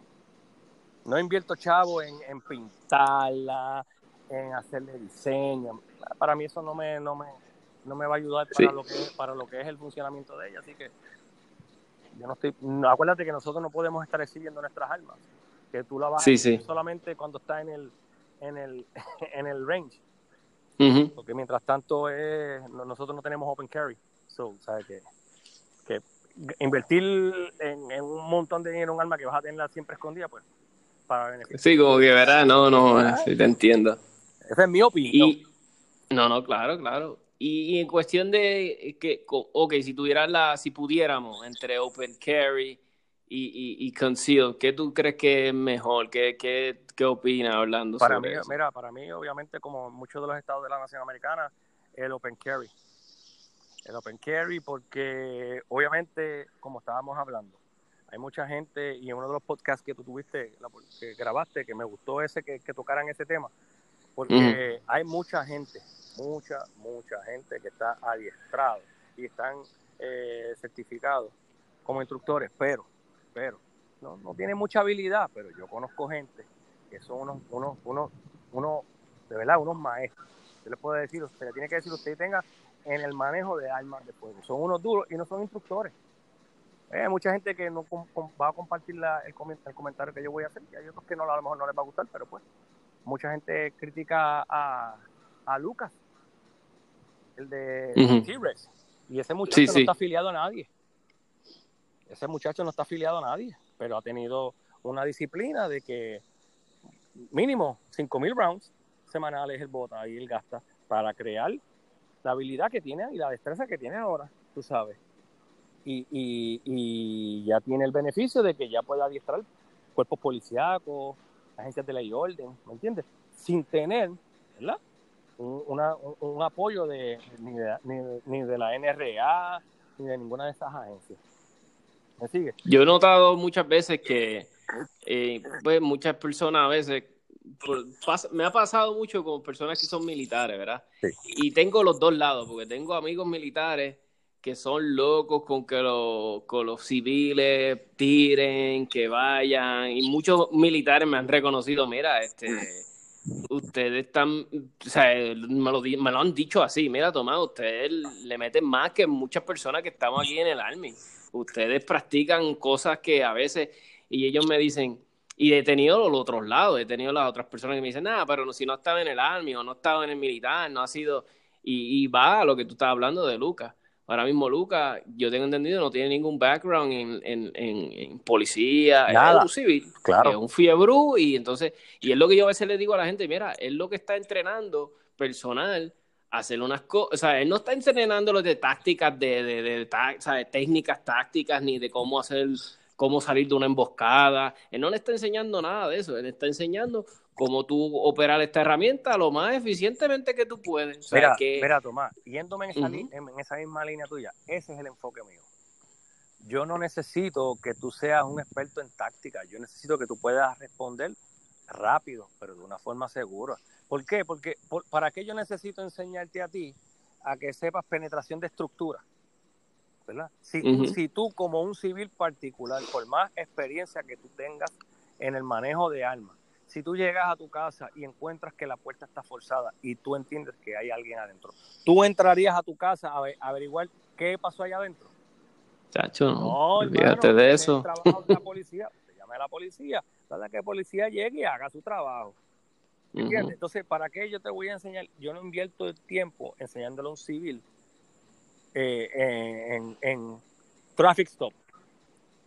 No invierto chavo en, en pintarla, en hacerle diseño. Para mí eso no me, no me, no me va a ayudar para, lo que es, para lo que es el funcionamiento de ella. Así que yo no estoy. acuérdate que nosotros no podemos estar exhibiendo nuestras armas. Que tú la vas sí, sí. solamente cuando está en el, en el, en el range. Porque mientras tanto nosotros no tenemos open carry. So, ¿sabes que, que invertir en, un montón de dinero en un arma que vas a tenerla siempre escondida, pues, para beneficio. Sí, como que verás, no, no, sí, te entiendo. Esa es mi opinión. no, no, claro, claro. Y, en cuestión de que, ok, si tuvieras la, si pudiéramos entre Open Carry y, y, Conceal, ¿qué tú crees que es mejor? ¿Qué, qué, qué opinas hablando para sobre mí, eso? Mira, para mí, obviamente, como muchos de los estados de la nación americana, el Open Carry. El Open Carry porque, obviamente, como estábamos hablando, hay mucha gente, y en uno de los podcasts que tú tuviste, que grabaste, que me gustó ese, que, que tocaran ese tema, porque hay mucha gente, mucha, mucha gente que está adiestrado y están eh, certificados como instructores, pero, pero, no, no tienen mucha habilidad, pero yo conozco gente que son unos, unos, unos, unos de verdad, unos maestros. Yo le puedo decir, usted le tiene que decir, usted tenga en el manejo de armas de fuego. Son unos duros y no son instructores. Eh, hay mucha gente que no va a compartir la, el, el, comentario que yo voy a hacer y hay otros que no, a lo mejor no les va a gustar, pero pues mucha gente critica a, a Lucas, el de T-Rex, y ese muchacho no está afiliado a nadie. Ese muchacho no está afiliado a nadie, pero ha tenido una disciplina de que mínimo 5.000 rounds semanales el bota y él gasta para crear la habilidad que tiene y la destreza que tiene ahora, tú sabes. Y, y, y ya tiene el beneficio de que ya puede adiestrar cuerpos policíacos, agencias de ley y orden, ¿me entiendes? Sin tener, ¿verdad? Un, una, un, apoyo de ni, de ni, de la NRA ni de ninguna de esas agencias. ¿Me sigue? Yo he notado muchas veces que eh, pues muchas personas a veces me ha pasado mucho con personas que son militares, ¿verdad? Sí. Y tengo los dos lados, porque tengo amigos militares que son locos con que los, con los civiles tiren, que vayan, y muchos militares me han reconocido, mira, este, ustedes están, o sea, me lo, han dicho así, mira, Tomás, ustedes le meten más que muchas personas que estamos aquí en el Army. Ustedes practican cosas que a veces, y ellos me dicen, y he tenido los otros lados, he tenido las otras personas que me dicen, nada, pero si no estaba en el Army o no estaba en el militar, no ha sido, y, y va a lo que tú estabas hablando de Lucas Ahora mismo Lucas, yo tengo entendido, no tiene ningún background en, en, en, policía, Nada. es un civil, claro. es un fiebru y entonces, y es lo que yo a veces le digo a la gente, mira, es lo que está entrenando personal a hacer unas cosas, o sea, él no está entrenando de tácticas, de, de, de, técnicas tácticas, ni de cómo hacer cómo salir de una emboscada. Él no le está enseñando nada de eso, él está enseñando cómo tú operar esta herramienta lo más eficientemente que tú puedes. mira, mira, Tomás, yéndome en esa, en esa misma línea tuya, ese es el enfoque mío. Yo no necesito que tú seas un experto en táctica, yo necesito que tú puedas responder rápido, pero de una forma segura. ¿Por qué? Porque ¿para qué yo necesito enseñarte a ti a que sepas penetración de estructura? ¿verdad? Si, si tú como un civil particular, por más experiencia que tú tengas en el manejo de armas, si tú llegas a tu casa y encuentras que la puerta está forzada y tú entiendes que hay alguien adentro, ¿tú entrarías a tu casa a, averiguar qué pasó allá adentro? Chacho, no, olvídate de eso. la policía, te llame a la policía, para que la policía llegue y haga su trabajo. ¿Entiendes? Entonces, ¿para qué yo te voy a enseñar? Yo no invierto el tiempo enseñándole a un civil eh, en, en, traffic stop,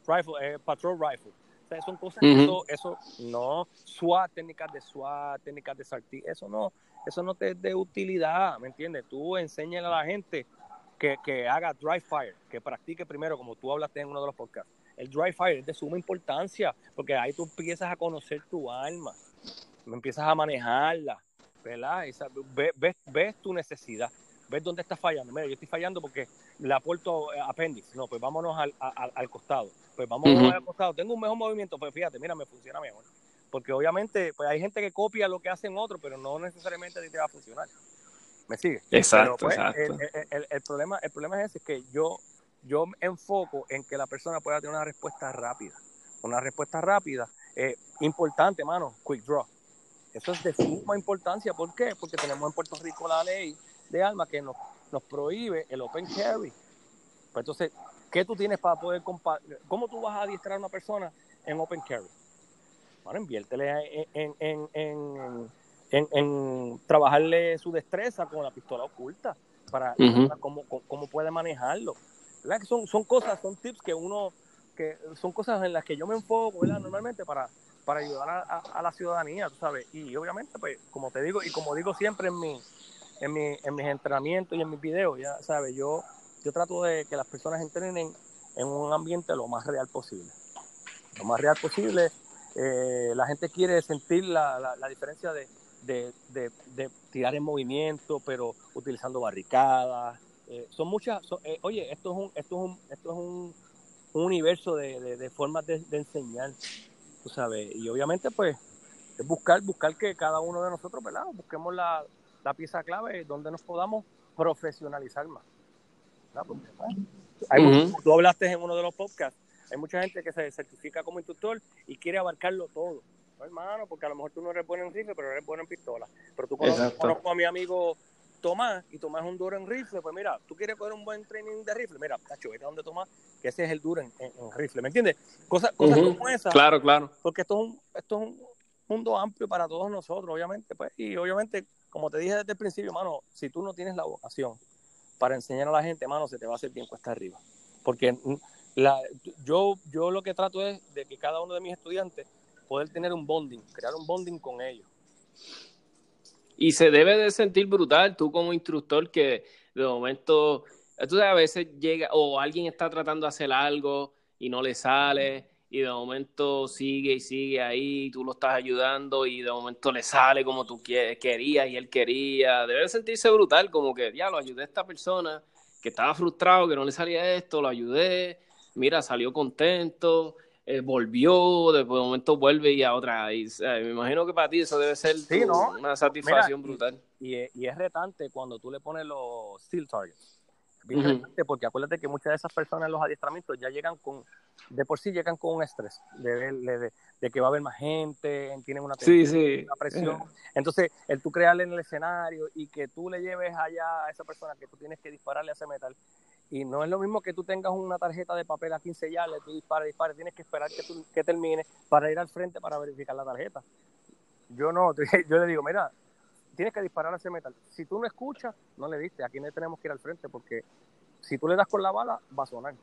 rifle, eh, patrol rifle. O sea, son cosas que eso, eso, no, SWAT, técnicas de SWAT, técnicas de SARTI, eso no, eso no te es de utilidad, ¿me entiendes? Tú enséñale a la gente que, que haga dry fire, que practique primero, como tú hablaste en uno de los podcasts. El dry fire es de suma importancia, porque ahí tú empiezas a conocer tu alma, empiezas a manejarla, ¿verdad? ves, ves tu necesidad ves dónde está fallando. Mira, yo estoy fallando porque le aporto eh, apéndice. No, pues vámonos al, al, costado. Pues vámonos al costado. Tengo un mejor movimiento, pues fíjate, mira, me funciona mejor. Porque obviamente, pues hay gente que copia lo que hacen otros, pero no necesariamente a ti te va a funcionar. ¿Me sigue? Exacto, pues, exacto. El, problema, el problema es ese, que yo, yo enfoco en que la persona pueda tener una respuesta rápida. Una respuesta rápida, eh, importante, mano, quick draw. Eso es de suma importancia. ¿Por qué? Porque tenemos en Puerto Rico la ley de armas que nos, nos prohíbe el open carry. Pues entonces, ¿qué tú tienes para poder compartir? ¿Cómo tú vas a adiestrar a una persona en open carry? Bueno, inviértele en, en, en, en, trabajarle su destreza con la pistola oculta para, cómo, cómo, puede manejarlo. ¿Verdad? Son, son cosas, son tips que uno, que son cosas en las que yo me enfoco, ¿verdad? Normalmente para, para ayudar a, a, la ciudadanía, tú sabes. Y obviamente, pues, como te digo, y como digo siempre en mi, en, mi, en mis entrenamientos y en mis videos, ya sabes, yo, yo trato de que las personas entrenen en un ambiente lo más real posible. Lo más real posible. Eh, la gente quiere sentir la, la, diferencia de, de, de, tirar en movimiento, pero utilizando barricadas. Eh, son muchas. Eh, oye, esto es un, esto es un, esto es un, un universo de, formas de, enseñar, tú sabes. Y obviamente, pues, es buscar, buscar que cada uno de nosotros, ¿verdad? Busquemos la, la pieza clave donde nos podamos profesionalizar más. Pues, tú hablaste en uno de los podcasts, hay mucha gente que se certifica como instructor y quiere abarcarlo todo. hermano, porque a lo mejor tú no eres bueno en rifle, pero eres bueno en pistola. Pero tú conoces, conozco a mi amigo Tomás y Tomás es un duro en rifle, pues mira, tú quieres coger un buen training de rifle, mira, tacho, vete a donde Tomás, que ese es el duro en, rifle, ¿me entiendes? Cosas, cosas como esas. Claro, claro. Porque esto es un, esto es un mundo amplio para todos nosotros, obviamente, pues, y obviamente como te dije desde el principio, mano, si tú no tienes la vocación para enseñar a la gente, mano, se te va a hacer bien cuesta arriba. Porque la, yo, yo lo que trato es de que cada uno de mis estudiantes poder tener un bonding, crear un bonding con ellos. Y se debe de sentir brutal tú como instructor que de momento, tú a veces llega o alguien está tratando de hacer algo y no le sale y de momento sigue y sigue ahí, tú lo estás ayudando y de momento le sale como tú querías y él quería. Debe sentirse brutal, como que ya lo ayudé a esta persona que estaba frustrado, que no le salía esto, lo ayudé, mira, salió contento, eh, volvió, de momento vuelve y a otra. Y, me imagino que para ti eso debe ser una satisfacción brutal. Y, y, es retante cuando tú le pones los steel targets porque acuérdate que muchas de esas personas en los adiestramientos ya llegan con, de por sí llegan con un estrés, de, de, que va a haber más gente, tienen una, presión. Entonces, el tú crearle en el escenario y que tú le lleves allá a esa persona que tú tienes que dispararle a ese metal, y no es lo mismo que tú tengas una tarjeta de papel a 15 yardas, tú disparas, disparas, tienes que esperar que, tú, que termine para ir al frente para verificar la tarjeta. Yo no, yo le digo, mira, tienes que disparar a ese metal. Si tú no escuchas, no le diste. Aquí no tenemos que ir al frente porque si tú le das con la bala, va a sonar.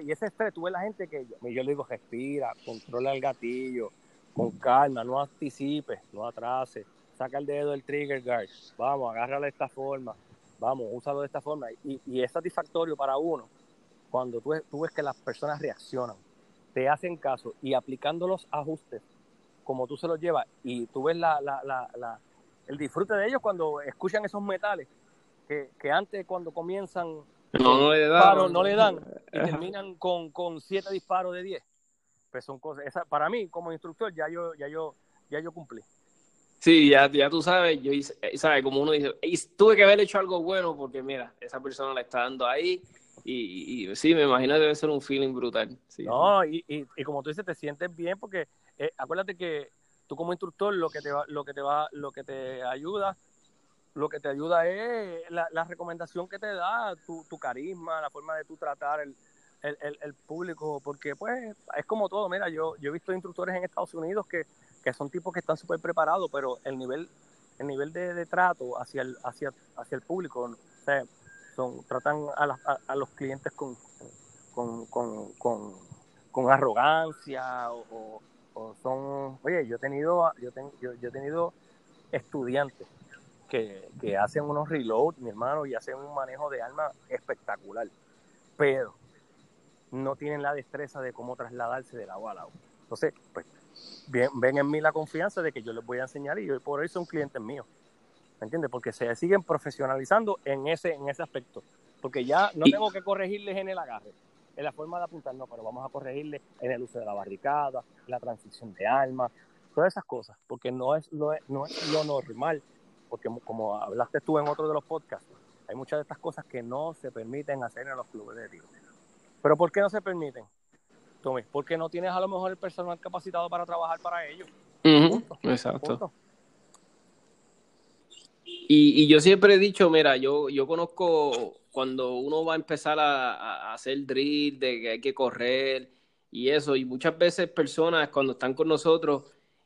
y ese estrés, tú ves la gente que yo, yo le digo, respira, controla el gatillo, con calma, no anticipes, no atrases, saca el dedo del trigger guard, vamos, agárralo de esta forma, vamos, úsalo de esta forma. Y, es satisfactorio para uno cuando tú, tú ves que las personas reaccionan. te hacen caso y aplicando los ajustes como tú se los llevas y tú ves la, la, la, el disfrute de ellos cuando escuchan esos metales que, que antes cuando comienzan no, no le dan, no le dan y terminan con, con siete disparos de diez. Pues son cosas esa, para mí como instructor ya yo ya yo ya yo cumplí. Sí, ya, ya tú sabes, yo eh, sabes, como uno dice, tuve que haber hecho algo bueno porque mira, esa persona la está dando ahí y, y, sí, me imagino que debe ser un feeling brutal. no, y, y, y, como tú dices, te sientes bien porque eh, acuérdate que tú como instructor lo que te va, lo que te va, lo que te ayuda, lo que te ayuda es la, la recomendación que te da, tu, tu carisma, la forma de tú tratar el, el, el, público, porque pues es como todo, mira, yo, yo he visto instructores en Estados Unidos que que son tipos que están súper preparados, pero el nivel el nivel de, trato hacia el hacia hacia el público, son tratan a, a, los clientes con con, con, con, arrogancia o, son, oye, yo he tenido yo, yo, he tenido estudiantes que, que hacen unos reloads, mi hermano, y hacen un manejo de arma espectacular, pero no tienen la destreza de cómo trasladarse del agua al agua. Entonces, pues ven en mí la confianza de que yo les voy a enseñar y hoy por hoy son clientes míos. ¿Me entiendes? Porque se siguen profesionalizando en ese, en ese aspecto. Porque ya no tengo que corregirles en el agarre, en la forma de apuntar, no, pero vamos a corregirles en el uso de la barricada, la transición de armas, todas esas cosas, porque no es lo, no es lo normal, porque como hablaste tú en otro de los podcasts, hay muchas de estas cosas que no se permiten hacer en los clubes de tiro. ¿Pero por qué no se permiten? porque no tienes a lo mejor el personal capacitado para trabajar para ellos. exacto. Y, yo siempre he dicho, mira, yo, yo conozco cuando uno va a empezar a, hacer drill, de que hay que correr y eso, y muchas veces personas cuando están con nosotros,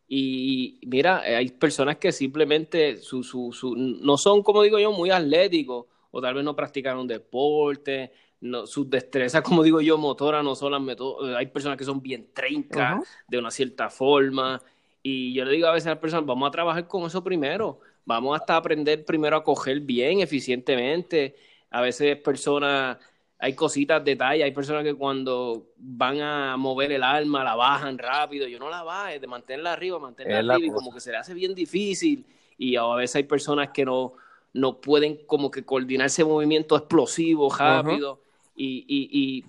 y mira, hay personas que simplemente su, su, su, no son, como digo yo, muy atléticos, o tal vez no practicaron deporte, no, sus destrezas, como digo yo, motora no son las métodos. Hay personas que son bien trincas de una cierta forma. Y yo le digo a veces a las personas, vamos a trabajar con eso primero. Vamos hasta aprender primero a coger bien, eficientemente. A veces personas, hay cositas, detalles. Hay personas que cuando van a mover el arma, la bajan rápido. Yo no la baje, de mantenerla arriba, mantenerla arriba. Y como que se le hace bien difícil. Y a veces hay personas que no, no pueden como que coordinar ese movimiento explosivo, rápido. Y, y, y,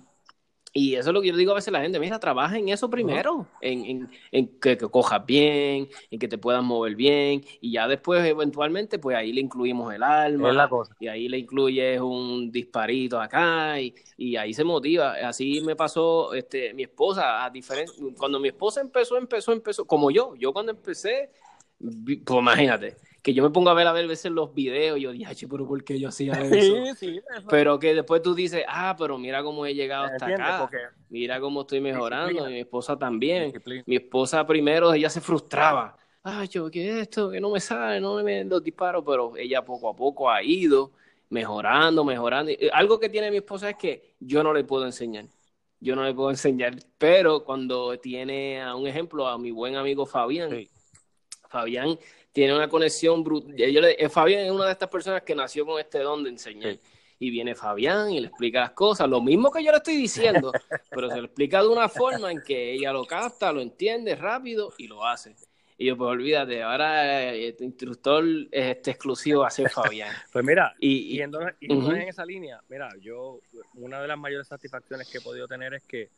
eso es lo que yo digo a veces a la gente, mira, trabaja en eso primero, en, que, cojas bien, en que te puedas mover bien, y ya después eventualmente, pues ahí le incluimos el alma, y ahí le incluyes un disparito acá, y, y ahí se motiva. Así me pasó este, mi esposa, a diferente, cuando mi esposa empezó, empezó, empezó, como yo, yo cuando empecé, pues imagínate, que yo me pongo a ver a ver veces los videos y yo dije, pero ¿por qué yo hacía eso? Sí, sí, Pero que después tú dices, ah, pero mira cómo he llegado hasta acá, mira cómo estoy mejorando, y mi esposa también. Mi esposa primero, ella se frustraba, ah, yo, ¿qué es esto? Que no me sale, no me los disparos, pero ella poco a poco ha ido mejorando, mejorando. Algo que tiene mi esposa es que yo no le puedo enseñar. Yo no le puedo enseñar, pero cuando tiene a un ejemplo a mi buen amigo Fabián, Fabián tiene una conexión brutal. Eh, Fabián es una de estas personas que nació con este don de enseñar. Y viene Fabián y le explica las cosas, lo mismo que yo le estoy diciendo, pero se lo explica de una forma en que ella lo capta, lo entiende rápido y lo hace. Y yo, pues olvídate, ahora el este instructor es este exclusivo a ser Fabián. pues mira, y, y, en esa línea, mira, yo, una de las mayores satisfacciones que he podido tener es que,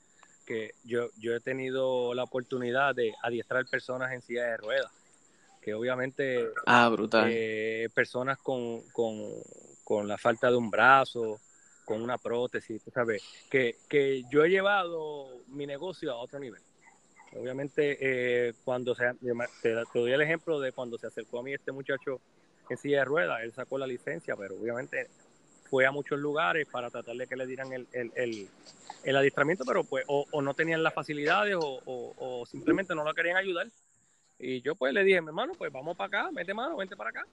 que yo, yo he tenido la oportunidad de adiestrar personas en silla de ruedas que obviamente ah, brutal. Eh, personas con, con, la falta de un brazo, con una prótesis, ¿sabes? Que, que yo he llevado mi negocio a otro nivel. Obviamente, eh, cuando se, te, doy el ejemplo de cuando se acercó a mí este muchacho en silla de ruedas, él sacó la licencia, pero obviamente fue a muchos lugares para tratar de que le dieran el, el, el, el adiestramiento, pero pues o, no tenían las facilidades o, o simplemente no lo querían ayudar. Y yo pues le dije, mi hermano, pues vamos para acá, mete mano, vente para acá.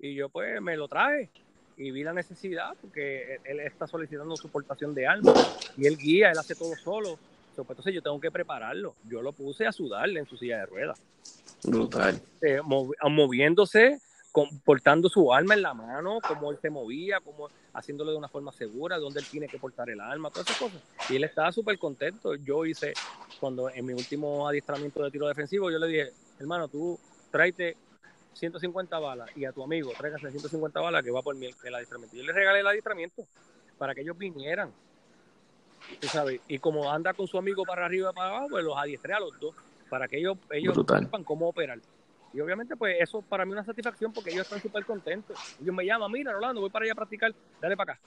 Y yo pues me lo traje y vi la necesidad porque él, está solicitando su portación de armas y él guía, él hace todo solo. Pues, entonces yo tengo que prepararlo. Yo lo puse a sudarle en su silla de ruedas. Brutal. Eh, moviéndose portando su arma en la mano, cómo él se movía, cómo haciéndolo de una forma segura, dónde él tiene que portar el arma, todas esas cosas. Y él estaba súper contento. Yo hice, cuando en mi último adiestramiento de tiro defensivo, yo le dije, hermano, tú tráete 150 balas y a tu amigo tráigase 150 balas que va por mi, el adiestramiento. Yo le regalé el adiestramiento para que ellos vinieran. ¿tú sabes? Y como anda con su amigo para arriba y para abajo, pues los adiestré a los dos para que ellos, ellos sepan cómo operar. Y obviamente, pues eso para mí es una satisfacción porque ellos están súper contentos. Ellos me llaman, mira, Rolando, voy para allá a practicar, dale para acá.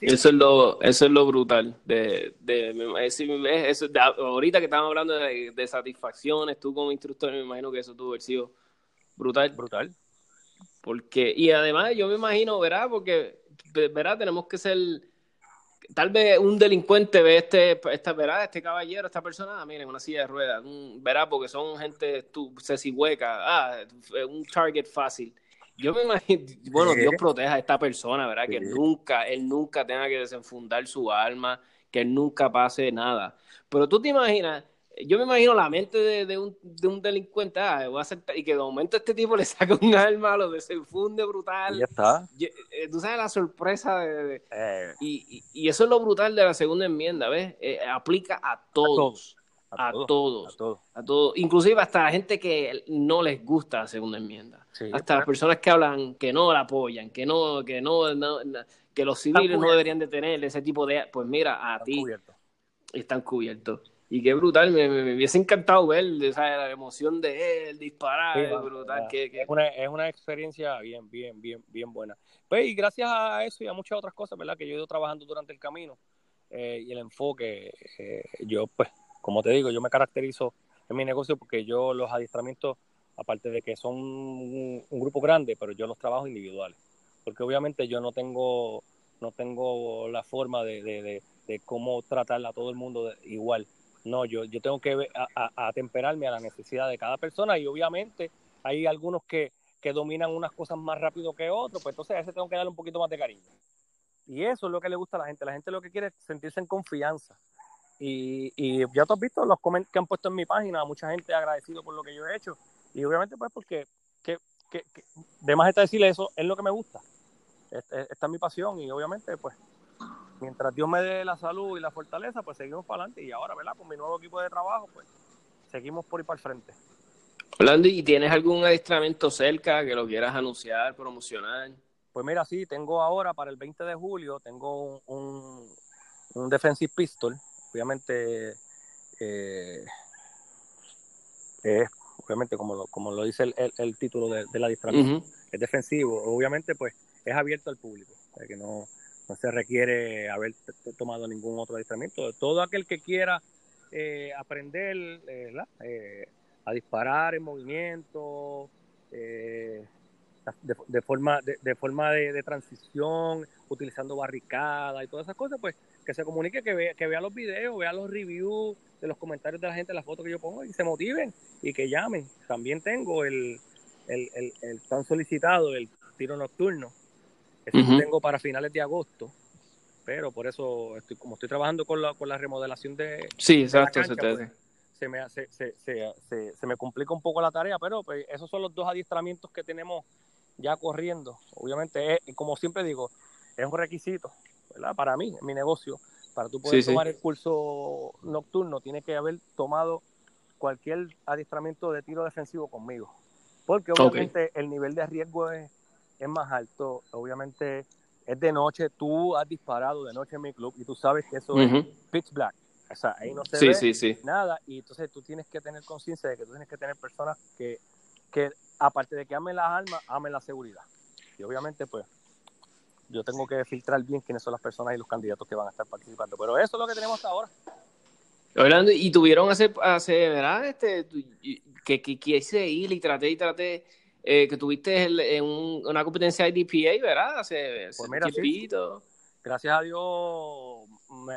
Eso, es lo, eso es lo brutal. De, de, eso, ahorita que estamos hablando de, satisfacciones, tú como instructor, me imagino que eso tuvo haber sido brutal. Brutal. Porque, y además yo me imagino, ¿verdad? Porque, ¿verdad? Tenemos que ser tal vez un delincuente ve este, esta, verá, este caballero, esta persona, ah, miren, una silla de ruedas, verá, porque son gente tú, hueca, ah, un target fácil. Yo me imagino, bueno, Dios proteja a esta persona, ¿verdad? Que nunca, él nunca tenga que desenfundar su alma, que él nunca pase nada. Pero tú te imaginas yo me imagino la mente de, un, de un, delincuente, ah, voy a hacer, y que de momento este tipo le saca un arma, lo desenfunde brutal. Y ya está. Eh, tú sabes la sorpresa de... Eh. y, y, eso es lo brutal de la segunda enmienda, ¿ves? Eh, aplica a todos. A todos. A todos. Inclusive hasta la gente que no les gusta la segunda enmienda. hasta las personas que hablan que no la apoyan, que no, que no, que los civiles no deberían de tener ese tipo de... Pues mira, a ti. Están cubiertos. Y qué brutal, me, me, hubiese encantado ver la emoción de él, disparar, brutal. Es, una, es una experiencia bien, bien, bien, bien buena. Pues, y gracias a eso y a muchas otras cosas, ¿verdad? Que yo he ido trabajando durante el camino eh, y el enfoque, eh, yo, pues, como te digo, yo me caracterizo en mi negocio porque yo los adiestramientos, aparte de que son un, grupo grande, pero yo los trabajo individuales. Porque obviamente yo no tengo, no tengo la forma de, de, de, cómo tratarla a todo el mundo igual no, yo, yo tengo que atemperarme a, la necesidad de cada persona y obviamente hay algunos que, dominan unas cosas más rápido que otros, pues entonces a ese tengo que darle un poquito más de cariño. Y eso es lo que le gusta a la gente. La gente lo que quiere es sentirse en confianza. Y, y ya tú has visto los comentarios que han puesto en mi página, mucha gente agradecido por lo que yo he hecho. Y obviamente pues porque, que, que, de más está decirle eso, es lo que me gusta. Esta, esta es mi pasión y obviamente pues mientras Dios me dé la salud y la fortaleza, pues seguimos para adelante. Y ahora, ¿verdad? Con mi nuevo equipo de trabajo, pues seguimos por ir para el frente. Orlando, ¿y tienes algún adiestramiento cerca que lo quieras anunciar, promocionar? Pues mira, sí, tengo ahora para el 20 de julio, tengo un, un, defensive pistol, obviamente eh, es, obviamente como lo, como lo dice el, título de, del adiestramiento, es defensivo, obviamente pues es abierto al público, que no, no se requiere haber tomado ningún otro adiestramiento. Todo aquel que quiera eh, aprender eh, eh, a disparar en movimiento, de, forma, de, forma de, transición, utilizando barricadas y todas esas cosas, pues que se comunique, que vea, que vea los videos, vea los reviews de los comentarios de la gente, las fotos que yo pongo y se motiven y que llamen. También tengo el, el, el tan solicitado, el tiro nocturno, eso tengo para finales de agosto, pero por eso, estoy, como estoy trabajando con la, con la remodelación de. Sí, exacto, pues, se, me, se, se, se, se, me complica un poco la tarea, pero pues, esos son los dos adiestramientos que tenemos ya corriendo. Obviamente, como siempre digo, es un requisito, ¿verdad? Para mí, en mi negocio, para tú poder tomar el curso nocturno, tiene que haber tomado cualquier adiestramiento de tiro defensivo conmigo. Porque obviamente el nivel de riesgo es es más alto. Obviamente es de noche, tú has disparado de noche en mi club y tú sabes que eso es pitch black. O sea, ahí no se ve nada y entonces tú tienes que tener conciencia de que tú tienes que tener personas que, que aparte de que amen las armas, amen la seguridad. Y obviamente pues yo tengo que filtrar bien quiénes son las personas y los candidatos que van a estar participando. Pero eso es lo que tenemos hasta ahora. Hablando, y tuvieron hace, hace ¿verdad? Este, que, que quise ir y traté y traté eh, que tuviste en una competencia de DPA, ¿verdad? Hace, pues mira, Gracias a Dios me,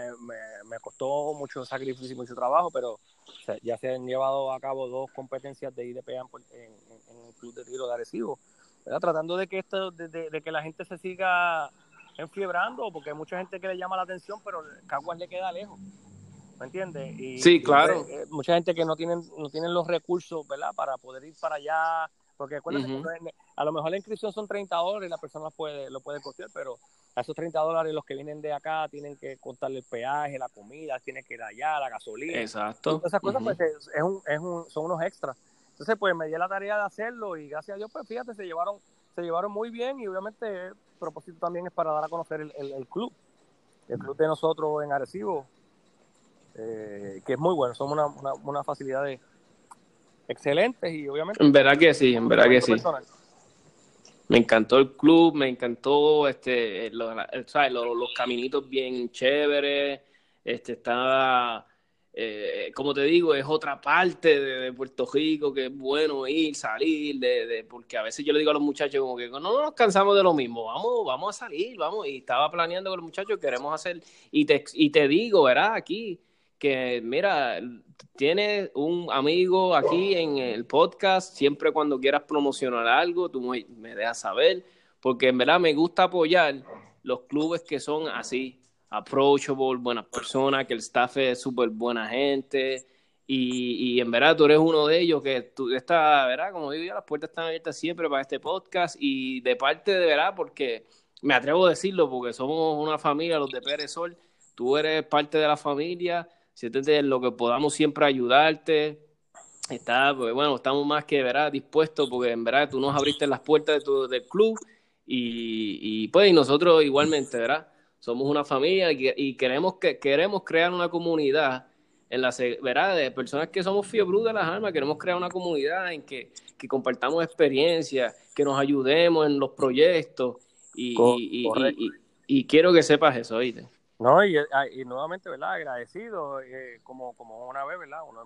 me, costó mucho sacrificio y mucho trabajo, pero ya se han llevado a cabo dos competencias de IDPA en, el Club de Tiro de Arecibo, ¿verdad? tratando de que esto, de, que la gente se siga enfiebrando, porque hay mucha gente que le llama la atención, pero Caguas le queda lejos. ¿Me entiendes? sí, claro. mucha gente que no tienen, no tienen los recursos, ¿verdad? Para poder ir para allá Porque a lo mejor la inscripción son 30 dólares y la persona puede, lo puede costear, pero a esos 30 dólares los que vienen de acá tienen que contarle el peaje, la comida, tienen que ir allá, la gasolina. Exacto. esas cosas pues es, un, es un, son unos extras. Entonces pues me di la tarea de hacerlo y gracias a Dios pues fíjate, se llevaron, se llevaron muy bien y obviamente el propósito también es para dar a conocer el, el, club. El club de nosotros en Arecibo, eh, que es muy bueno, somos una, una, una facilidad excelentes y obviamente... En verdad que sí, en verdad que sí. Me encantó el club, me encantó este, los, los, caminitos bien chéveres, este, estaba, eh, como te digo, es otra parte de, Puerto Rico que es bueno ir, salir, de, de, porque a veces yo le digo a los muchachos como que no nos cansamos de lo mismo, vamos, vamos a salir, vamos, y estaba planeando con los muchachos, queremos hacer, y te, y te digo, ¿verdad? Aquí, que mira, tienes un amigo aquí en el podcast, siempre cuando quieras promocionar algo, tú me, dejas saber, porque en verdad me gusta apoyar los clubes que son así, approachable, buenas personas, que el staff es súper buena gente. Y, en verdad tú eres uno de ellos que tú estás, ¿verdad? Como digo las puertas están abiertas siempre para este podcast y de parte de verdad, porque me atrevo a decirlo, porque somos una familia, los de Pérez Sol, tú eres parte de la familia siéntete en lo que podamos siempre ayudarte. Está, pues, bueno, estamos más que ¿verdad? dispuestos porque en verdad tú nos abriste las puertas de tu, del club y, y pues nosotros igualmente, ¿verdad? Somos una familia y, queremos, que, queremos crear una comunidad en la ¿verdad? de personas que somos fiebre de las almas, queremos crear una comunidad en que, que compartamos experiencias, que nos ayudemos en los proyectos y, y quiero que sepas eso, ¿oíste? No, y, ah, y, nuevamente, ¿verdad? Agradecido, eh, como, como una vez, ¿verdad? un,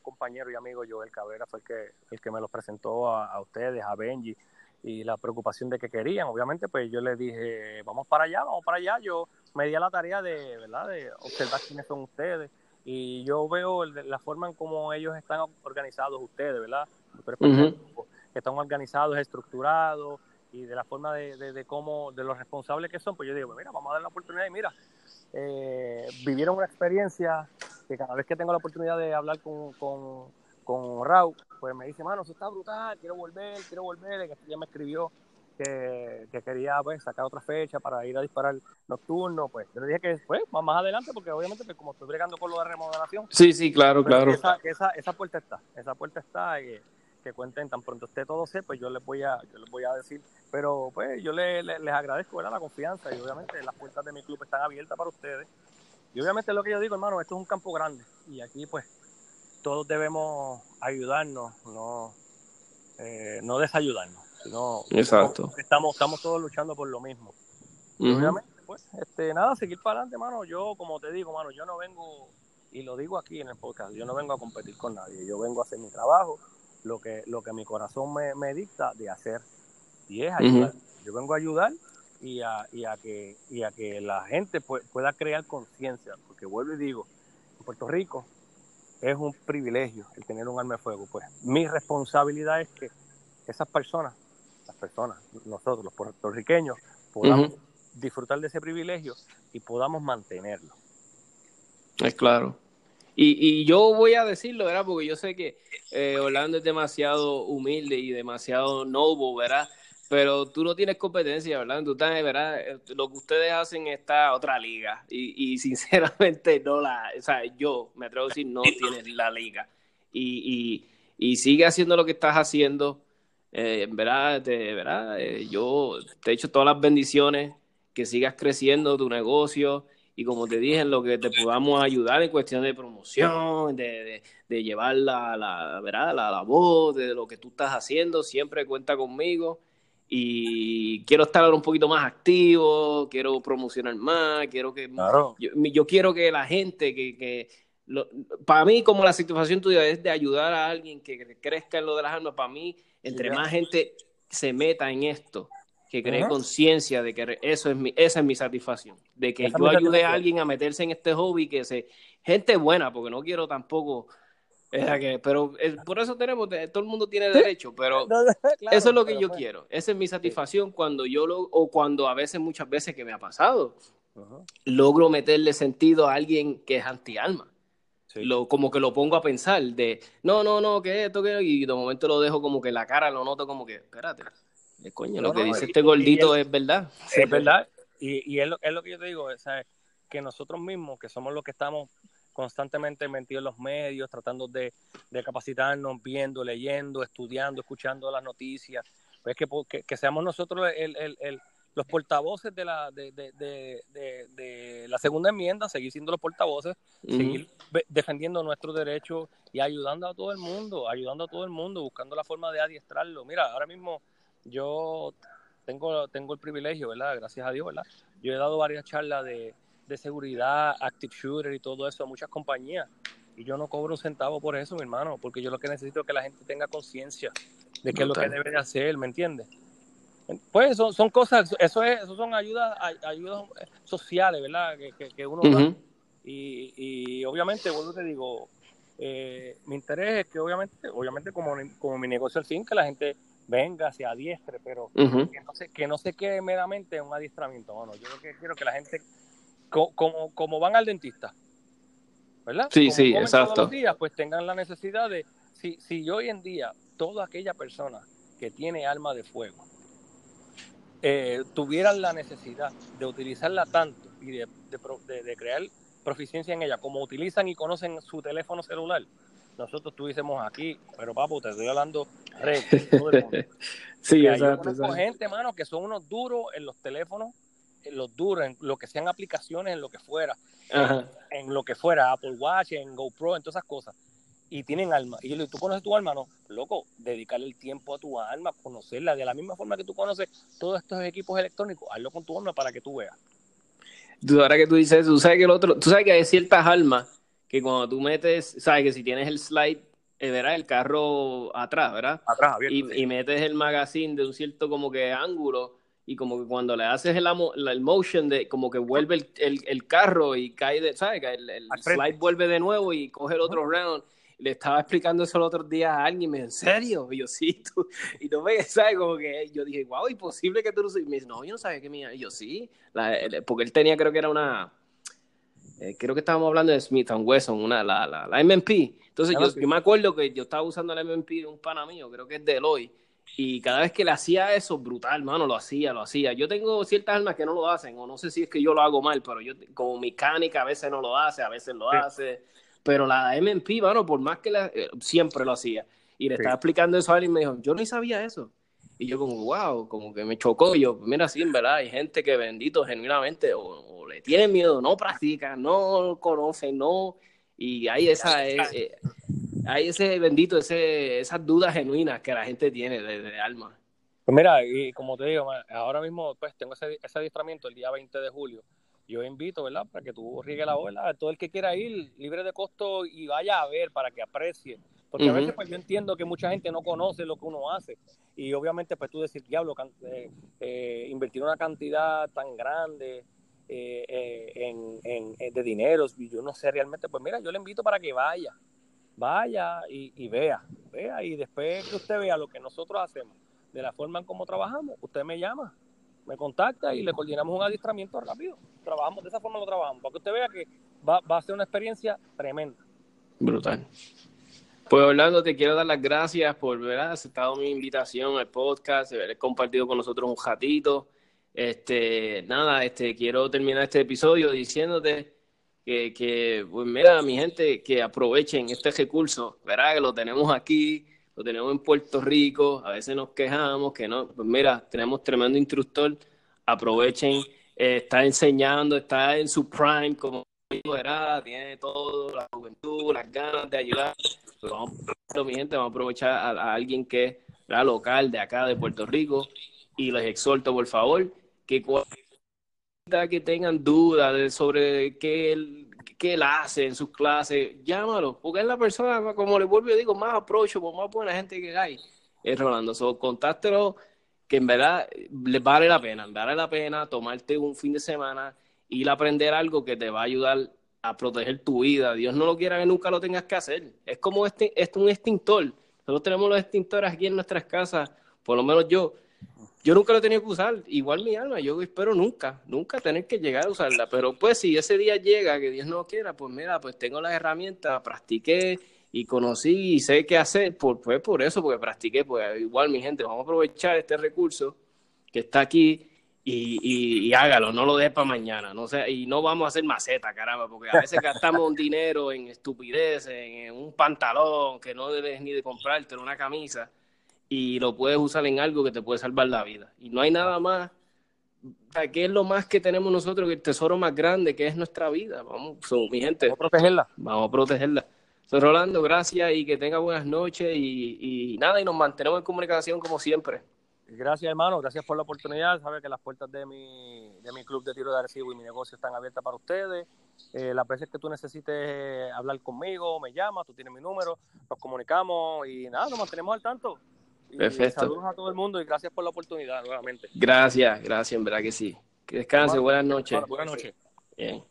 compañero y amigo, Joel Cabrera, fue el que, el que me los presentó a, ustedes, a Benji, y la preocupación de que querían. Obviamente, pues yo les dije, vamos para allá, vamos para allá. Yo me di a la tarea de, ¿verdad? De observar quiénes son ustedes. Y yo veo la forma en cómo ellos están organizados, ustedes, ¿verdad? que están organizados, estructurados, y de la forma de, de, cómo, de los responsables que son, pues yo digo, pues mira, vamos a dar la oportunidad y mira, eh, vivieron una experiencia que cada vez que tengo la oportunidad de hablar con, con, con Raúl, pues me dice, mano, eso está brutal, quiero volver, quiero volver, que ya me escribió que, que, quería pues sacar otra fecha para ir a disparar nocturno, pues yo le dije que pues más adelante, porque obviamente pues, como estoy bregando con lo de remodelación. Sí, sí, claro, pues, claro. Esa, esa, esa puerta está, esa puerta está y que cuenten tan pronto esté todo sé, pues yo les voy a, yo les voy a decir. Pero pues yo les, les, agradezco la confianza y obviamente las puertas de mi club están abiertas para ustedes. Y obviamente lo que yo digo, hermano, esto es un campo grande y aquí pues todos debemos ayudarnos, no, eh, no desayudarnos, sino Exacto. estamos, estamos todos luchando por lo mismo. obviamente, pues, este, nada, seguir para adelante, hermano. Yo, como te digo, hermano, yo no vengo, y lo digo aquí en el podcast, yo no vengo a competir con nadie, yo vengo a hacer mi trabajo lo que, lo que mi corazón me, me dicta de hacer. Y es ayudar. Yo vengo a ayudar y a, y a, que, y a que la gente pueda crear conciencia. Porque vuelvo y digo, en Puerto Rico es un privilegio el tener un arma de fuego. Pues mi responsabilidad es que esas personas, las personas, nosotros, los puertorriqueños, podamos disfrutar de ese privilegio y podamos mantenerlo. Es claro. Y, y yo voy a decirlo, ¿verdad? Porque yo sé que eh, Orlando es demasiado humilde y demasiado noble, ¿verdad? Pero tú no tienes competencia, ¿verdad? Tú estás, ¿verdad? Eh, lo que ustedes hacen está otra liga. Y, y sinceramente no la, o sea, yo me atrevo a decir no tienes la liga. Y, y, sigue haciendo lo que estás haciendo. Eh, verdad, te, verdad eh, yo te he hecho todas las bendiciones, que sigas creciendo tu negocio y como te dije, en lo que te podamos ayudar en cuestión de promoción, de, de, llevar la, la, ¿verdad? La, la, voz de lo que tú estás haciendo, siempre cuenta conmigo. Y quiero estar un poquito más activo, quiero promocionar más, quiero que... Yo, quiero que la gente, que, que para mí como la situación tuya es de ayudar a alguien que crezca en lo de las armas, para mí, entre más gente se meta en esto, que cree conciencia de que eso es mi, esa es mi satisfacción, de que yo ayude a alguien a meterse en este hobby, que se, gente buena, porque no quiero tampoco, que, pero por eso tenemos, todo el mundo tiene derecho, pero eso es lo que yo pues, quiero, esa es mi satisfacción cuando yo lo, o cuando a veces, muchas veces que me ha pasado, logro meterle sentido a alguien que es anti-alma. lo, como que lo pongo a pensar de, no, no, no, que esto, que y de momento lo dejo como que la cara lo noto como que, espérate, coño, lo que dice este gordito es verdad. Es verdad, y, y es, lo, es lo que yo te digo, ¿sabes? que nosotros mismos, que somos los que estamos constantemente metidos en los medios, tratando de, capacitarnos, viendo, leyendo, estudiando, escuchando las noticias, pues que, que, seamos nosotros el, el, los portavoces de la, de, de, la segunda enmienda, seguir siendo los portavoces, seguir defendiendo nuestros derechos y ayudando a todo el mundo, ayudando a todo el mundo, buscando la forma de adiestrarlo. Mira, ahora mismo yo tengo, tengo el privilegio, ¿verdad? Gracias a Dios, ¿verdad? Yo he dado varias charlas de, de seguridad, active shooter y todo eso a muchas compañías. Y yo no cobro un centavo por eso, mi hermano, porque yo lo que necesito es que la gente tenga conciencia de qué es lo que debe de hacer, ¿me entiendes? Pues son, son cosas, eso es, eso son ayudas, ayudas sociales, ¿verdad? Que, que, uno da. Y, y obviamente, vuelvo te digo, eh, mi interés es que obviamente, obviamente como, como mi negocio al fin, que la gente venga, se adiestre, pero que, no se, que no se quede meramente en un adiestramiento. Bueno, yo lo que quiero que la gente, como, como van al dentista, ¿verdad? Sí, sí, exacto. Todos los días, pues tengan la necesidad de, si, si hoy en día toda aquella persona que tiene alma de fuego eh, tuvieran la necesidad de utilizarla tanto y de, de, crear proficiencia en ella como utilizan y conocen su teléfono celular, nosotros estuviésemos aquí, pero papu, te estoy hablando red, sí, exacto, hay gente, mano, que son unos duros en los teléfonos, en los duros, en lo que sean aplicaciones, en lo que fuera, en, lo que fuera, Apple Watch, en GoPro, en todas esas cosas y tienen alma. Y yo ¿tú conoces tu alma? No, loco, dedicarle el tiempo a tu alma, conocerla de la misma forma que tú conoces todos estos equipos electrónicos, hazlo con tu alma para que tú veas. Tú, ahora que tú dices tú sabes que el otro, tú sabes que hay ciertas almas que cuando tú metes, sabes que si tienes el slide, eh, verás el carro atrás, ¿verdad? Atrás, abierto, y, metes el magazine de un cierto como que ángulo, y como que cuando le haces el, el motion de como que vuelve el, el, carro y cae de, ¿sabes? El, el slide vuelve de nuevo y coge el otro round le estaba explicando eso el otro día a alguien y me dijo, ¿en serio? Y yo, sí, tú. Y no me, ¿sabes? Como que yo dije, wow, imposible que tú no Y me dice, no, yo no sabía que mía. Y yo, sí. porque él tenía, creo que era una. Eh, creo que estábamos hablando de Smith Wesson, una, la, la, la MMP. Entonces, yo, yo, me acuerdo que yo estaba usando la MMP de un pana mío, creo que es de Eloy. Y cada vez que le hacía eso, brutal, mano, lo hacía, lo hacía. Yo tengo ciertas almas que no lo hacen, o no sé si es que yo lo hago mal, pero yo, como mecánica, a veces no lo hace, a veces lo hace. Pero la MMP, bueno, por más que la, eh, siempre lo hacía. Y le estaba explicando eso a él y me dijo, yo ni sabía eso. Y yo como, wow, como que me chocó. Yo, mira, sí, verdad, hay gente que bendito genuinamente o, le tiene miedo, no practica, no conoce, no. Y hay esa, eh, eh, hay ese bendito, ese, esas dudas genuinas que la gente tiene de, alma. Pues mira, y como te digo, ahora mismo pues tengo ese, ese adiestramiento el día 20 de julio yo invito, ¿verdad? Para que tú riegues la bola, todo el que quiera ir libre de costo y vaya a ver para que aprecie. Porque a veces pues yo entiendo que mucha gente no conoce lo que uno hace y obviamente pues tú decir, diablo, eh, eh, invertir una cantidad tan grande eh, en, de dinero y yo no sé realmente, pues mira, yo le invito para que vaya, vaya y, y vea, vea y después que usted vea lo que nosotros hacemos, de la forma en cómo trabajamos, usted me llama me contacta y le coordinamos un adiestramiento rápido. Trabajamos, de esa forma lo trabajamos, para que usted vea que va, a ser una experiencia tremenda. Brutal. Pues Orlando, te quiero dar las gracias por haber aceptado mi invitación al podcast, haber compartido con nosotros un ratito. Este, nada, este, quiero terminar este episodio diciéndote que, que, pues mira, mi gente, que aprovechen este recurso, ¿verdad? Que lo tenemos aquí, lo tenemos en Puerto Rico, a veces nos quejamos que no, pues mira, tenemos tremendo instructor, aprovechen, eh, está enseñando, está en su prime, como era, tiene todo, la juventud, las ganas de ayudar. Pues vamos, mi gente, vamos a aprovechar a, alguien que es local de acá de Puerto Rico y les exhorto, por favor, que que tengan dudas sobre qué el que él hace en sus clases, llámalo, porque es la persona, como le vuelvo y digo, más aprocho, más buena gente que hay, es Rolando. So, contáctelo, que en verdad les vale la pena, vale la pena tomarte un fin de semana, ir a aprender algo que te va a ayudar a proteger tu vida. Dios no lo quiera que nunca lo tengas que hacer. Es como este, es un extintor. Nosotros tenemos los extintores aquí en nuestras casas, por lo menos yo, yo nunca lo he tenido que usar, igual mi alma, yo espero nunca, nunca tener que llegar a usarla, pero pues si ese día llega, que Dios no quiera, pues mira, pues tengo las herramientas, practiqué y conocí y sé qué hacer, por, pues por eso, porque practiqué, pues igual mi gente, vamos a aprovechar este recurso que está aquí y, y, hágalo, no lo dejes para mañana, no sé, y no vamos a hacer maceta, caramba, porque a veces gastamos un dinero en estupidez, en un pantalón que no debes ni de comprarte, en una camisa y lo puedes usar en algo que te puede salvar la vida. Y no hay nada más, ¿qué es lo más que tenemos nosotros, que el tesoro más grande, que es nuestra vida? Vamos, mi gente. Vamos a protegerla. Vamos a protegerla. Soy Rolando, gracias y que tenga buenas noches y, nada, y nos mantenemos en comunicación como siempre. Gracias, hermano. Gracias por la oportunidad. Sabe que las puertas de mi, de mi club de tiro de Arecibo y mi negocio están abiertas para ustedes. Eh, las veces que tú necesites hablar conmigo, me llamas, tú tienes mi número, nos comunicamos y nada, nos mantenemos al tanto. Perfecto. saludos a todo el mundo y gracias por la oportunidad nuevamente. Gracias, gracias, en verdad que sí. Que descanse, buenas noches. Buenas noches. Bien.